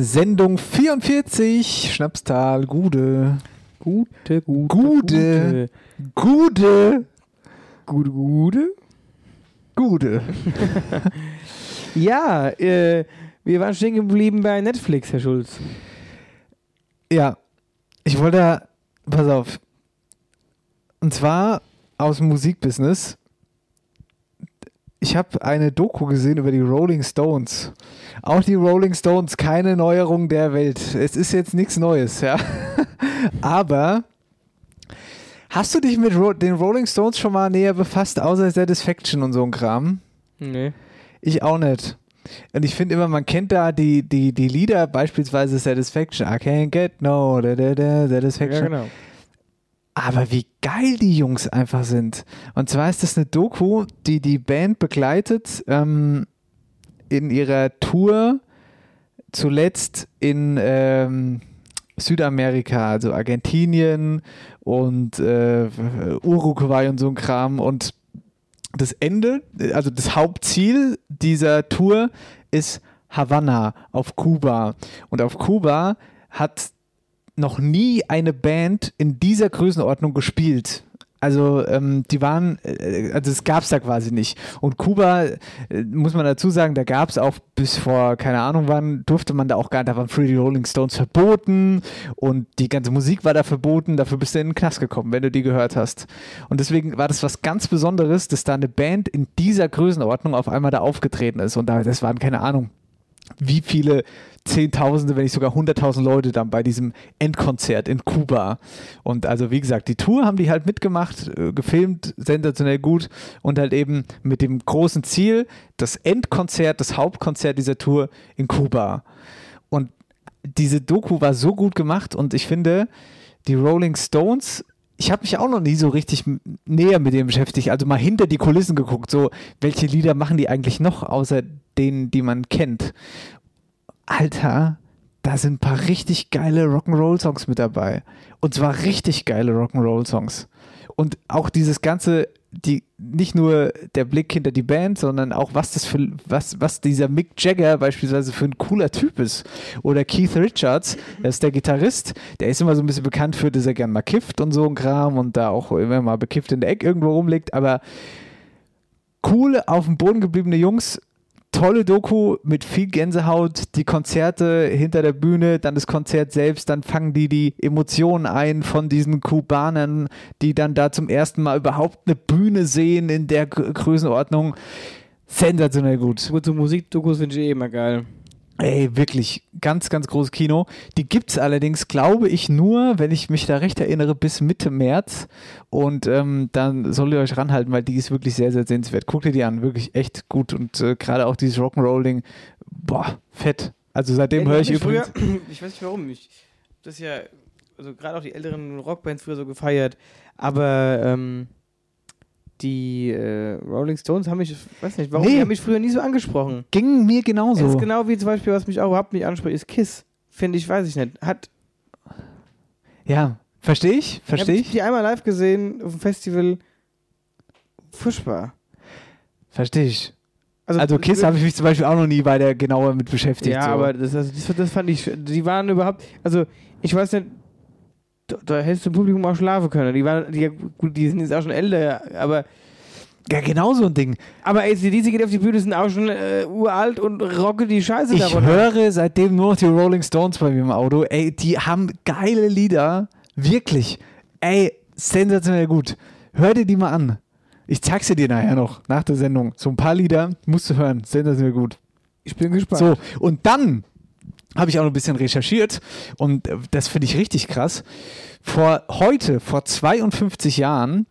Sendung 44, Schnapstal, Gude. Gute, gute, Gude. Gude. Gute, gute. Gude. Ja, äh, wir waren stehen geblieben bei Netflix, Herr Schulz. Ja, ich wollte, pass auf. Und zwar aus dem Musikbusiness. Ich habe eine Doku gesehen über die Rolling Stones. Auch die Rolling Stones, keine Neuerung der Welt. Es ist jetzt nichts Neues, ja. Aber hast du dich mit den Rolling Stones schon mal näher befasst, außer Satisfaction und so ein Kram? Nee. Ich auch nicht. Und ich finde immer, man kennt da die, die, die Lieder, beispielsweise Satisfaction, I can't get no da, da, da, Satisfaction. Ja, genau. Aber wie geil die Jungs einfach sind. Und zwar ist das eine Doku, die die Band begleitet ähm, in ihrer Tour zuletzt in ähm, Südamerika, also Argentinien und äh, Uruguay und so ein Kram. Und das Ende, also das Hauptziel dieser Tour ist Havanna auf Kuba. Und auf Kuba hat noch nie eine Band in dieser Größenordnung gespielt. Also ähm, die waren, äh, also es gab es da quasi nicht. Und Kuba, äh, muss man dazu sagen, da gab es auch bis vor, keine Ahnung wann, durfte man da auch gar nicht, da waren Free Rolling Stones verboten und die ganze Musik war da verboten, dafür bist du in den Knast gekommen, wenn du die gehört hast. Und deswegen war das was ganz Besonderes, dass da eine Band in dieser Größenordnung auf einmal da aufgetreten ist. Und da, das waren, keine Ahnung, wie viele Zehntausende, wenn nicht sogar hunderttausend Leute dann bei diesem Endkonzert in Kuba. Und also wie gesagt, die Tour haben die halt mitgemacht, äh, gefilmt, sensationell gut und halt eben mit dem großen Ziel, das Endkonzert, das Hauptkonzert dieser Tour in Kuba. Und diese Doku war so gut gemacht und ich finde, die Rolling Stones ich habe mich auch noch nie so richtig näher mit dem beschäftigt, also mal hinter die Kulissen geguckt, so welche Lieder machen die eigentlich noch außer denen, die man kennt. Alter, da sind ein paar richtig geile Rock'n'Roll-Songs mit dabei. Und zwar richtig geile Rock'n'Roll-Songs. Und auch dieses ganze, die, nicht nur der Blick hinter die Band, sondern auch was das für, was, was dieser Mick Jagger beispielsweise für ein cooler Typ ist. Oder Keith Richards, der ist der Gitarrist, der ist immer so ein bisschen bekannt für, dass er gern mal kifft und so ein Kram und da auch immer mal bekifft in der Ecke irgendwo rumliegt, aber coole, auf dem Boden gebliebene Jungs, tolle Doku mit viel Gänsehaut, die Konzerte hinter der Bühne, dann das Konzert selbst, dann fangen die die Emotionen ein von diesen Kubanern, die dann da zum ersten Mal überhaupt eine Bühne sehen in der Gr- Größenordnung. Sensationell gut. Gut, so Musikdokus finde ich eh immer geil. Ey, wirklich ganz, ganz großes Kino. Die gibt es allerdings, glaube ich, nur, wenn ich mich da recht erinnere, bis Mitte März. Und ähm, dann solltet ihr euch ranhalten, weil die ist wirklich sehr, sehr sehenswert. Guckt ihr die an, wirklich echt gut. Und äh, gerade auch dieses Rock'n'Rolling, boah, fett. Also seitdem Ja, höre ich übrigens. Früher, ich weiß nicht warum. Ich, das ja, also gerade auch die älteren Rockbands früher so gefeiert. Aber ähm, die äh, Rolling Stones haben mich, ich weiß nicht, warum, Nee. die haben mich früher nie so angesprochen. Ging mir genauso. Das ist genau wie zum Beispiel, was mich auch überhaupt nicht anspricht, ist Kiss. Finde ich, weiß ich nicht. Hat, Ja, verstehe ich, verstehe hab ich. die einmal live gesehen auf dem Festival. Furchtbar. Verstehe ich. Also, Also, Kiss habe ich mich zum Beispiel auch noch nie weiter genauer mit beschäftigt. Ja, so. aber das, also das, das fand ich, die waren überhaupt, also ich weiß nicht, da, da hättest du im Publikum auch schlafen können. Die waren, die, gut, die sind jetzt auch schon älter, aber Ja, genau so ein Ding. aber ACDC geht auf die Bühne, sind auch schon äh, uralt und rocke die Scheiße Ich darunter. höre seitdem nur noch die Rolling Stones bei mir im Auto. Ey, die haben geile Lieder. Wirklich. Ey, sensationell gut. Hör dir die mal an. Ich zeig sie dir nachher noch, nach der Sendung. So ein paar Lieder musst du hören. Sensationell gut. Ich bin gespannt. So, und dann habe ich auch noch ein bisschen recherchiert und äh, das finde ich richtig krass. Vor heute, vor 52 Jahren,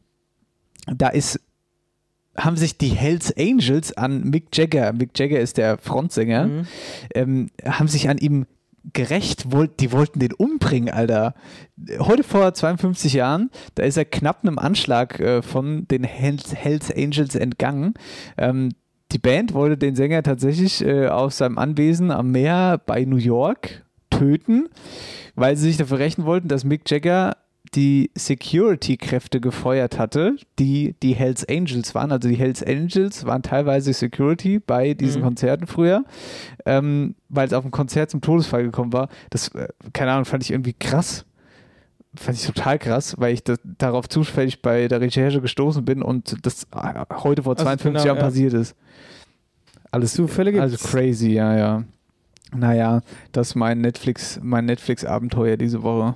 da ist haben sich die Hells Angels an Mick Jagger, Mick Jagger ist der Frontsänger, Mhm. ähm, haben sich an ihm gerecht, die wollten den umbringen, Alter. Heute vor 52 Jahren, da ist er knapp einem Anschlag äh, von den Hells, Hells Angels entgangen. Ähm, die Band wollte den Sänger tatsächlich äh, aus seinem Anwesen am Meer bei New York töten, weil sie sich dafür rächen wollten, dass Mick Jagger die Security-Kräfte gefeuert hatte, die die Hells Angels waren. Also die Hells Angels waren teilweise Security bei diesen Mhm. Konzerten früher, ähm, weil es auf dem Konzert zum Todesfall gekommen war. Das, äh, keine Ahnung, fand ich irgendwie krass. Fand ich total krass, weil ich das, darauf zufällig bei der Recherche gestoßen bin und das äh, heute vor Also 52 genau, Jahren ja. passiert ist. Alles Zufälle gibt's. Also crazy, ja, ja. Naja, das ist mein Netflix, mein Netflix-Abenteuer diese Woche.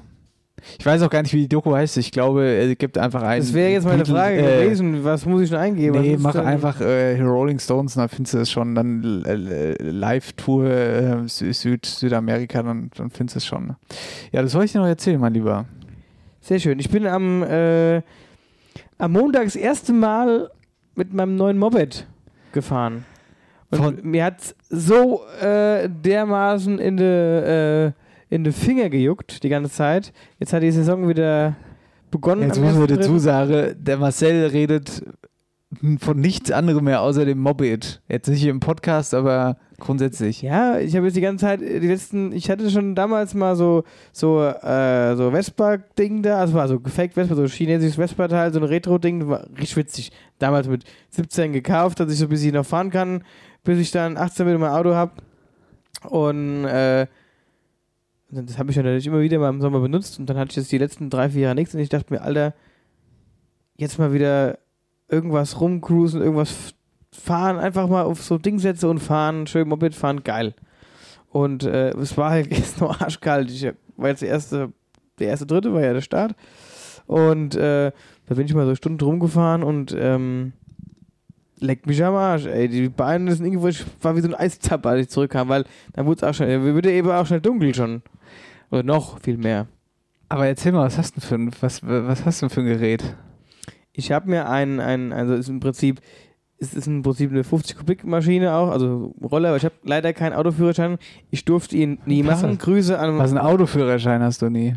Ich weiß auch gar nicht, wie die Doku heißt. Ich glaube, es gibt einfach einen. Das wäre jetzt meine Titel, Frage äh, gewesen, was muss ich denn eingeben? Nee, mach einfach äh, Rolling Stones, dann findest du es schon. Dann äh, äh, Live-Tour äh, Sü- Süd, Südamerika, dann, dann findest du es schon. Ja, das soll ich dir noch erzählen, mein Lieber. Sehr schön. Ich bin am, äh, am Montag das erste Mal mit meinem neuen Moped gefahren. Und mir hat so äh, dermaßen in die, äh, in die Finger gejuckt die ganze Zeit. Jetzt hat die Saison wieder begonnen. Jetzt muss man 1.3.. dazu sagen, der Marcel redet von nichts anderem mehr außer dem Mobit. Jetzt nicht im Podcast, aber grundsätzlich. Ja, ich habe jetzt die ganze Zeit, die letzten, ich hatte schon damals mal so, so, äh, so Vespa-Ding da, also war so gefaked Vespa, so chinesisches Vespa-Teil, so ein Retro-Ding, war richtig witzig. Damals mit 17 gekauft, dass ich so bis ich noch fahren kann, bis ich dann 18 mit meinem Auto habe. Und, äh, das habe ich ja natürlich immer wieder mal im Sommer benutzt und dann hatte ich jetzt die letzten drei, vier Jahre nichts und ich dachte mir, Alter, jetzt mal wieder irgendwas rumcruisen, irgendwas fahren, einfach mal auf so Ding setzen und fahren, schön Moped fahren, geil. Und äh, es war halt jetzt noch arschkalt. Ich war jetzt der erste, der erste Dritte war ja der Start. Und äh, da bin ich mal so Stunden rumgefahren und ähm, leckt mich am Arsch, ey. Die Beine sind irgendwo, ich war wie so ein Eiszapper, als ich zurückkam, weil dann wurde es auch schnell, wird eben auch schnell dunkel schon. Oder noch viel mehr. Aber erzähl mal, was hast du denn für ein, was, was hast du für ein Gerät? Ich habe mir ein, ein, also ist im Prinzip, es ist im Prinzip eine 50 Kubik Maschine auch, also Roller, aber ich habe leider keinen Autoführerschein. Ich durfte ihn nie Was machen. Grüße an. Was ein Autoführerschein hast du nie?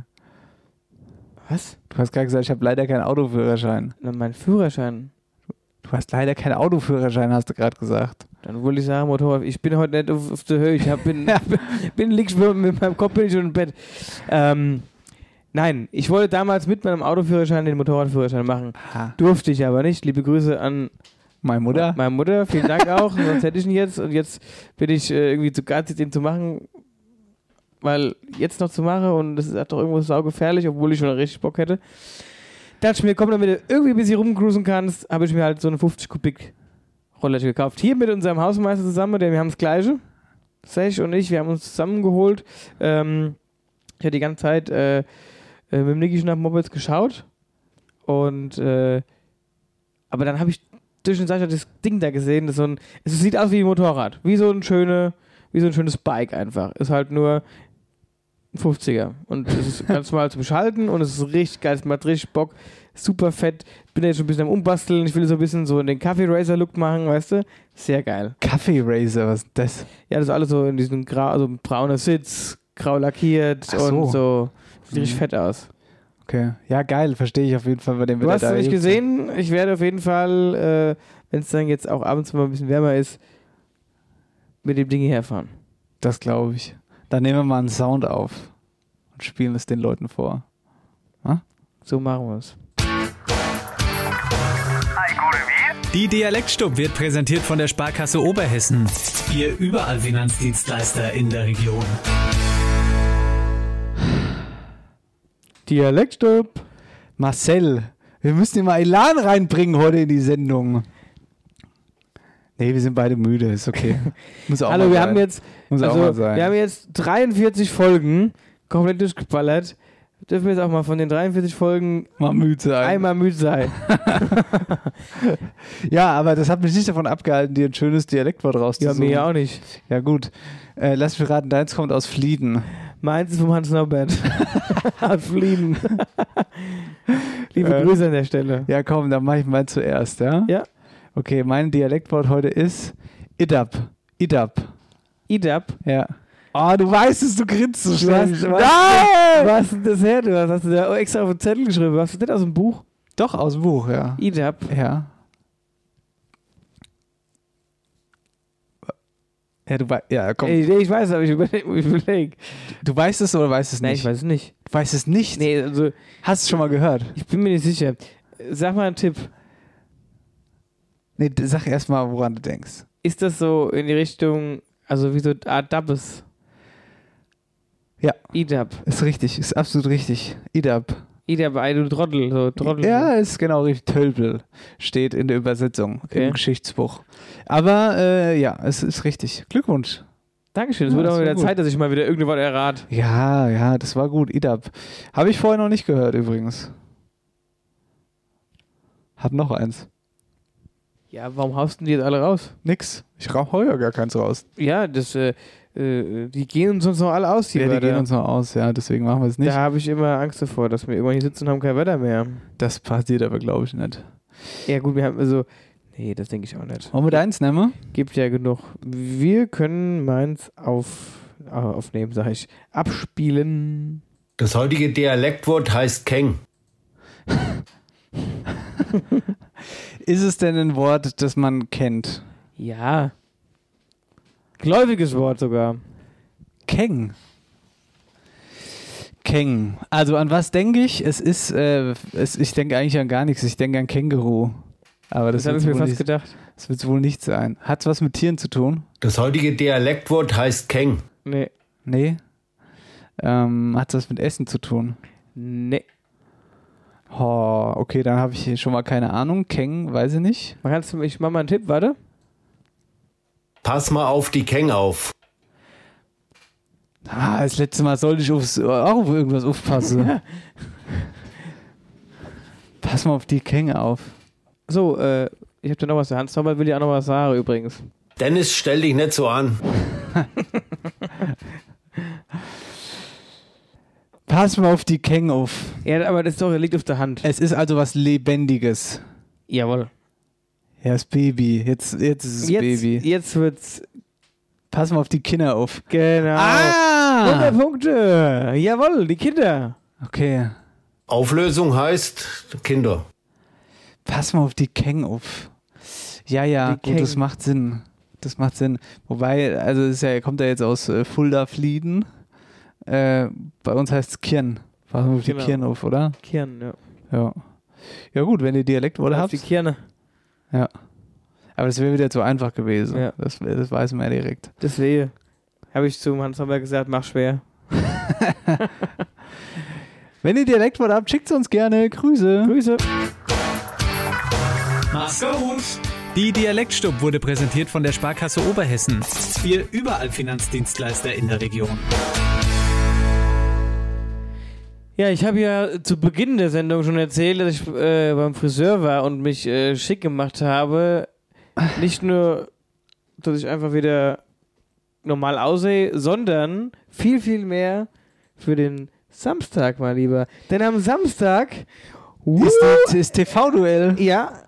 Was? Du hast gerade gesagt, ich habe leider keinen Autoführerschein. Na, mein Führerschein. Du hast leider keinen Autoführerschein, hast du gerade gesagt. Dann wollte ich sagen, Motorrad, ich bin heute nicht auf, auf der Höhe. Ich hab, bin, bin schon mit meinem Kopf bin ich schon im Bett. Ähm, nein, ich wollte damals mit meinem Autoführerschein den Motorradführerschein machen. Durfte ich aber nicht. Liebe Grüße an meine Mutter. Meine Mutter, vielen Dank auch. Sonst hätte ich ihn jetzt. Und jetzt bin ich äh, irgendwie zu geizig, den zu machen. Weil jetzt noch zu machen und das ist doch irgendwo saugefährlich, obwohl ich schon richtig Bock hätte. Dachte ich mir, komm, damit du irgendwie ein bisschen rumcruisen kannst, habe ich mir halt so eine 50 Kubik Rollette gekauft. Hier mit unserem Hausmeister zusammen, denn wir haben das gleiche. Sech und ich, wir haben uns zusammengeholt. Ähm, ich habe die ganze Zeit äh, äh, mit dem Niki schon nach Mopeds geschaut. Und äh, aber dann habe ich den Seite das Ding da gesehen. Das so ein, es sieht aus wie ein Motorrad. Wie so ein schöne, wie so ein schönes Bike einfach. Ist halt nur ein 50er. Und es ist ganz normal zu beschalten und es ist richtig geil. Es macht richtig Bock. Super fett. Bin jetzt schon ein bisschen am Umbasteln. Ich will so ein bisschen so den Kaffee Racer Look machen, weißt du? Sehr geil. Kaffee Racer, was ist das? Ja, das ist alles so in diesem grau, also brauner Sitz, grau lackiert so. und so. Sieht richtig Mhm. fett aus. Okay. Ja, geil, verstehe ich auf jeden Fall bei dem Du hast es nicht gesehen. Ich werde auf jeden Fall, äh, wenn es dann jetzt auch abends mal ein bisschen wärmer ist, mit dem Ding hierher fahren. Das glaube ich. Dann nehmen wir mal einen Sound auf und spielen es den Leuten vor. Ha? So machen wir es. Die Dialektstub wird präsentiert von der Sparkasse Oberhessen. Ihr überall Finanzdienstleister in der Region. Dialektstub. Marcel, wir müssen mal Elan reinbringen heute in die Sendung. Nee, wir sind beide müde, ist okay. Muss auch Hallo, mal wir sein. haben jetzt, Muss auch also, mal sein. wir haben jetzt 43 Folgen komplett durchgeballert. Dürfen wir jetzt auch mal von den 43 Folgen mal müde sein. einmal müde sein. Ja, aber das hat mich nicht davon abgehalten, dir ein schönes Dialektwort rauszusuchen. Ja, mir auch nicht. Ja, gut. Äh, lass mich raten, deins kommt aus Flieden. Meins ist vom Hans Norbert. Aus Flieden. Liebe Äh, Grüße an der Stelle. Ja, komm, dann mache ich mal zuerst, ja? Ja. Okay, mein Dialektwort heute ist Idab. Idab. Idab? Ja. Oh, du weißt es, du grinst so Du schnell. was, weißt- was du das her? Du hast, hast du da extra auf den Zettel geschrieben. Hast du das aus dem Buch? Doch, aus dem Buch, ja. Idab. Ja. Ja, du ja, komm. Nee, ich weiß, aber ich überlege. Ich überleg. Du weißt es oder weißt es Nein, nicht? ich weiß es nicht. Du weißt es nicht? Nee, also, Hast du schon mal gehört? ich bin mir nicht sicher. Sag mal einen Tipp. Nee, sag erst mal, woran du denkst. Ist das so in die Richtung, also wie so Art Dabbes? Ja. Idab. Ist richtig, ist absolut richtig. Idab. Idab, ey, du Trottel. So Trottel. Ja, ist genau richtig. Tölpel steht in der Übersetzung Okay. im Geschichtsbuch. Aber äh, ja, es ist richtig. Glückwunsch. Dankeschön. Es Ja, wird auch wieder gut. Zeit, dass ich mal wieder irgendein Wort errate. Ja, ja, das war gut. Idab. Habe ich vorher noch nicht gehört übrigens. Hab noch eins. Ja, warum haust du die jetzt alle raus? Nix. Ich rauche ja gar keins raus. Ja, das, äh, äh, die gehen uns sonst noch alle aus, die Ja, die Wörter. gehen uns noch aus, ja, deswegen machen wir es nicht. Da habe ich immer Angst davor, dass wir irgendwann hier sitzen und haben kein Wetter mehr. Das passiert aber, glaube ich, nicht. Ja gut, wir haben also, Nee, das denke ich auch nicht. Wollen wir deins nehmen? Gibt ja genug. Wir können meins auf, äh, aufnehmen, sag ich. Abspielen. Das heutige Dialektwort heißt Keng. Ist es denn ein Wort, das man kennt? Ja. Gläubiges Wort sogar. Keng. Keng. Also an was denke ich? Es ist, äh, es, ich denke eigentlich an gar nichts. Ich denke an Känguru. Aber das, Das hab wird's ich mir wohl fast nicht, gedacht. Das wird wohl nicht sein. Hat es was mit Tieren zu tun? Das heutige Dialektwort heißt Keng. Nee. Nee. Ähm, hat es was mit Essen zu tun? Nee. Oh, okay, dann habe ich hier schon mal keine Ahnung. Keng, weiß ich nicht. Man kannst du, ich mach mal einen Tipp, warte. Pass mal auf die Keng auf. Ah, das letzte Mal sollte ich aufs, auch auf irgendwas aufpassen. Pass mal auf die Känge auf. So, äh, ich habe da noch was. Der Hans Zauber will ja auch noch was sagen übrigens. Dennis, stell dich nicht so an. Pass mal auf die Känge auf. Ja, aber das ist doch, liegt auf der Hand. Es ist also was Lebendiges. Jawohl. Ja, das Baby. Jetzt, jetzt ist es Jetzt, Baby. jetzt wird's. Pass mal auf die Kinder auf. Genau. Ah! 100 Punkte. Jawohl, die Kinder. Okay. Auflösung heißt Kinder. Pass mal auf die Keng auf. Ja, ja, Die gut, das macht Sinn. Das macht Sinn. Wobei, also es ist ja, kommt ja jetzt aus äh, Fulda Flieden. Äh, bei uns heißt es Kirn. Pass mal auf die Genau. Kirn auf, oder? Kirn, ja. Ja. Ja gut, wenn ihr Dialektworte Auf habt. die Kirne. Ja. Aber das wäre wieder zu einfach gewesen. Ja. Das, das weiß man ja direkt. Deswegen habe ich zum Hans Zauber gesagt, mach schwer. Wenn ihr Dialektworte habt, schickt uns gerne. Grüße. Grüße. Mach's gut. Die Dialektstub wurde präsentiert von der Sparkasse Oberhessen. Wir überall Finanzdienstleister in der Region. Ja, ich habe ja zu Beginn der Sendung schon erzählt, dass ich äh, beim Friseur war und mich äh, schick gemacht habe. Nicht nur, dass ich einfach wieder normal aussehe, sondern viel, viel mehr für den Samstag, mein Lieber. Denn am Samstag Ist, das- ist TV-Duell. Ja.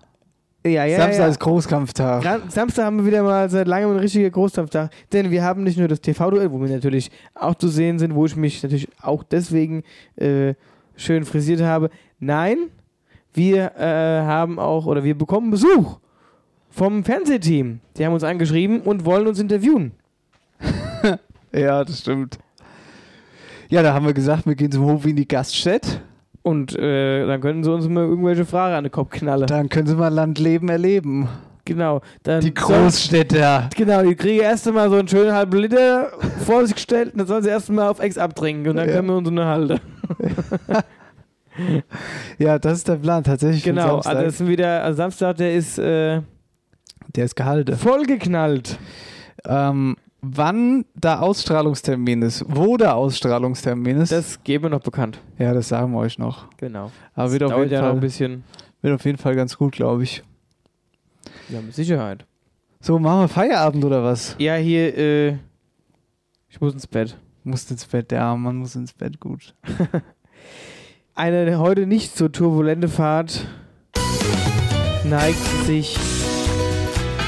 Ja, ja, Samstag ja. ist Großkampftag. Gra- Samstag haben wir wieder mal seit langem einen richtigen Großkampftag. Denn wir haben nicht nur das TV-Duell, wo wir natürlich auch zu sehen sind, wo ich mich natürlich auch deswegen äh, schön frisiert habe. Nein, wir äh, haben auch, oder wir bekommen Besuch vom Fernsehteam. Die haben uns angeschrieben und wollen uns interviewen. Ja, das stimmt. Ja, da haben wir gesagt, wir gehen zum Hof in die Gaststätte. Und äh, dann können sie uns mal irgendwelche Fragen an den Kopf knallen. Dann können sie mal Landleben erleben. Genau. Dann Die Großstädter. Genau, die kriegen erst einmal so einen schönen halben Liter vor sich gestellt und dann sollen sie erst mal auf Ex abtrinken und dann Ja. können wir uns unterhalten. Ja, das ist der Plan, tatsächlich. Genau, also das sind wieder, also Samstag, der ist äh, der ist gehalten. vollgeknallt. Ähm, wann der Ausstrahlungstermin ist, wo der Ausstrahlungstermin ist, Das geben wir noch bekannt. ja, das sagen wir euch noch. Genau. Aber wird auf, jeden ja Fall, ein bisschen. wird auf jeden Fall ganz gut, glaube ich. Ja, mit Sicherheit. So, machen wir Feierabend oder was? Ja, hier, äh, ich muss ins Bett. Muss ins Bett, ja, man muss ins Bett, gut. Eine heute nicht so turbulente Fahrt neigt sich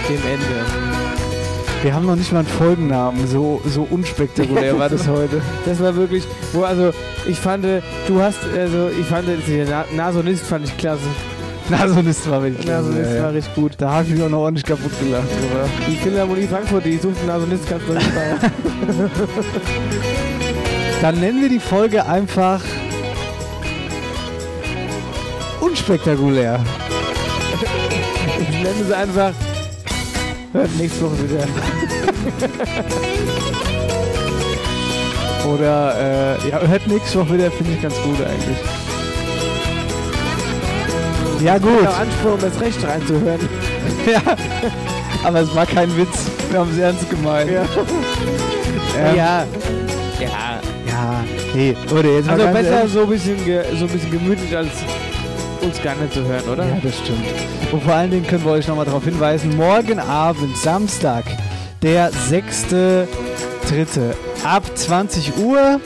dem Ende. Wir haben noch nicht mal einen Folgennamen, so, so unspektakulär war das heute. Das war wirklich, wo also ich fand, äh, du hast, also ich fand, Na Nasonist fand ich klasse. Nasonist war wirklich Nasonist ja, war richtig gut. Da habe ich mich auch noch ordentlich kaputt gelacht. Oder? Die Philharmonie Frankfurt, die sucht einen Nasonist, nicht feiern. Dann nennen wir die Folge einfach unspektakulär. Ich nenne sie einfach. Hört nächste Woche wieder. Oder, äh, ja, hört nächste Woche wieder, finde ich ganz gut eigentlich. Ja, gut. Ich Anspruch, um das Recht reinzuhören. ja, aber es war kein Witz. Wir haben es ernst gemeint. Ja. Ähm, ja. Ja. Ja, nee, Leute, jetzt Also besser so ein, bisschen so ein bisschen gemütlich, als uns gar nicht zu hören, oder? Ja, das stimmt. Und vor allen Dingen können wir euch nochmal darauf hinweisen, morgen Abend, Samstag, der 6.3. ab 20 Uhr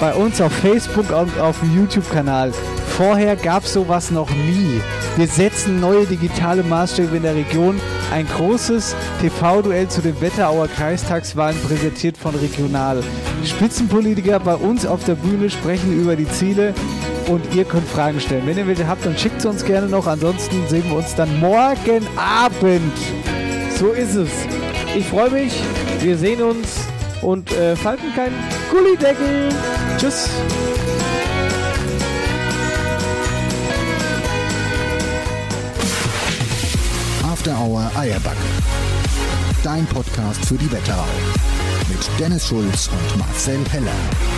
bei uns auf Facebook und auf dem YouTube-Kanal Vorher gab es sowas noch nie. Wir setzen neue digitale Maßstäbe in der Region. Ein großes TV-Duell zu den Wetterauer Kreistagswahlen präsentiert von Regional. Spitzenpolitiker bei uns auf der Bühne sprechen über die Ziele und ihr könnt Fragen stellen. Wenn ihr welche habt, dann schickt sie uns gerne noch. Ansonsten sehen wir uns dann morgen Abend. So ist es. Ich freue mich. Wir sehen uns und äh, falten keinen Gullideckel. Tschüss. After Hour Eierbacke. Dein Podcast für die Wetterau. Mit Dennis Schulz und Marcel Heller.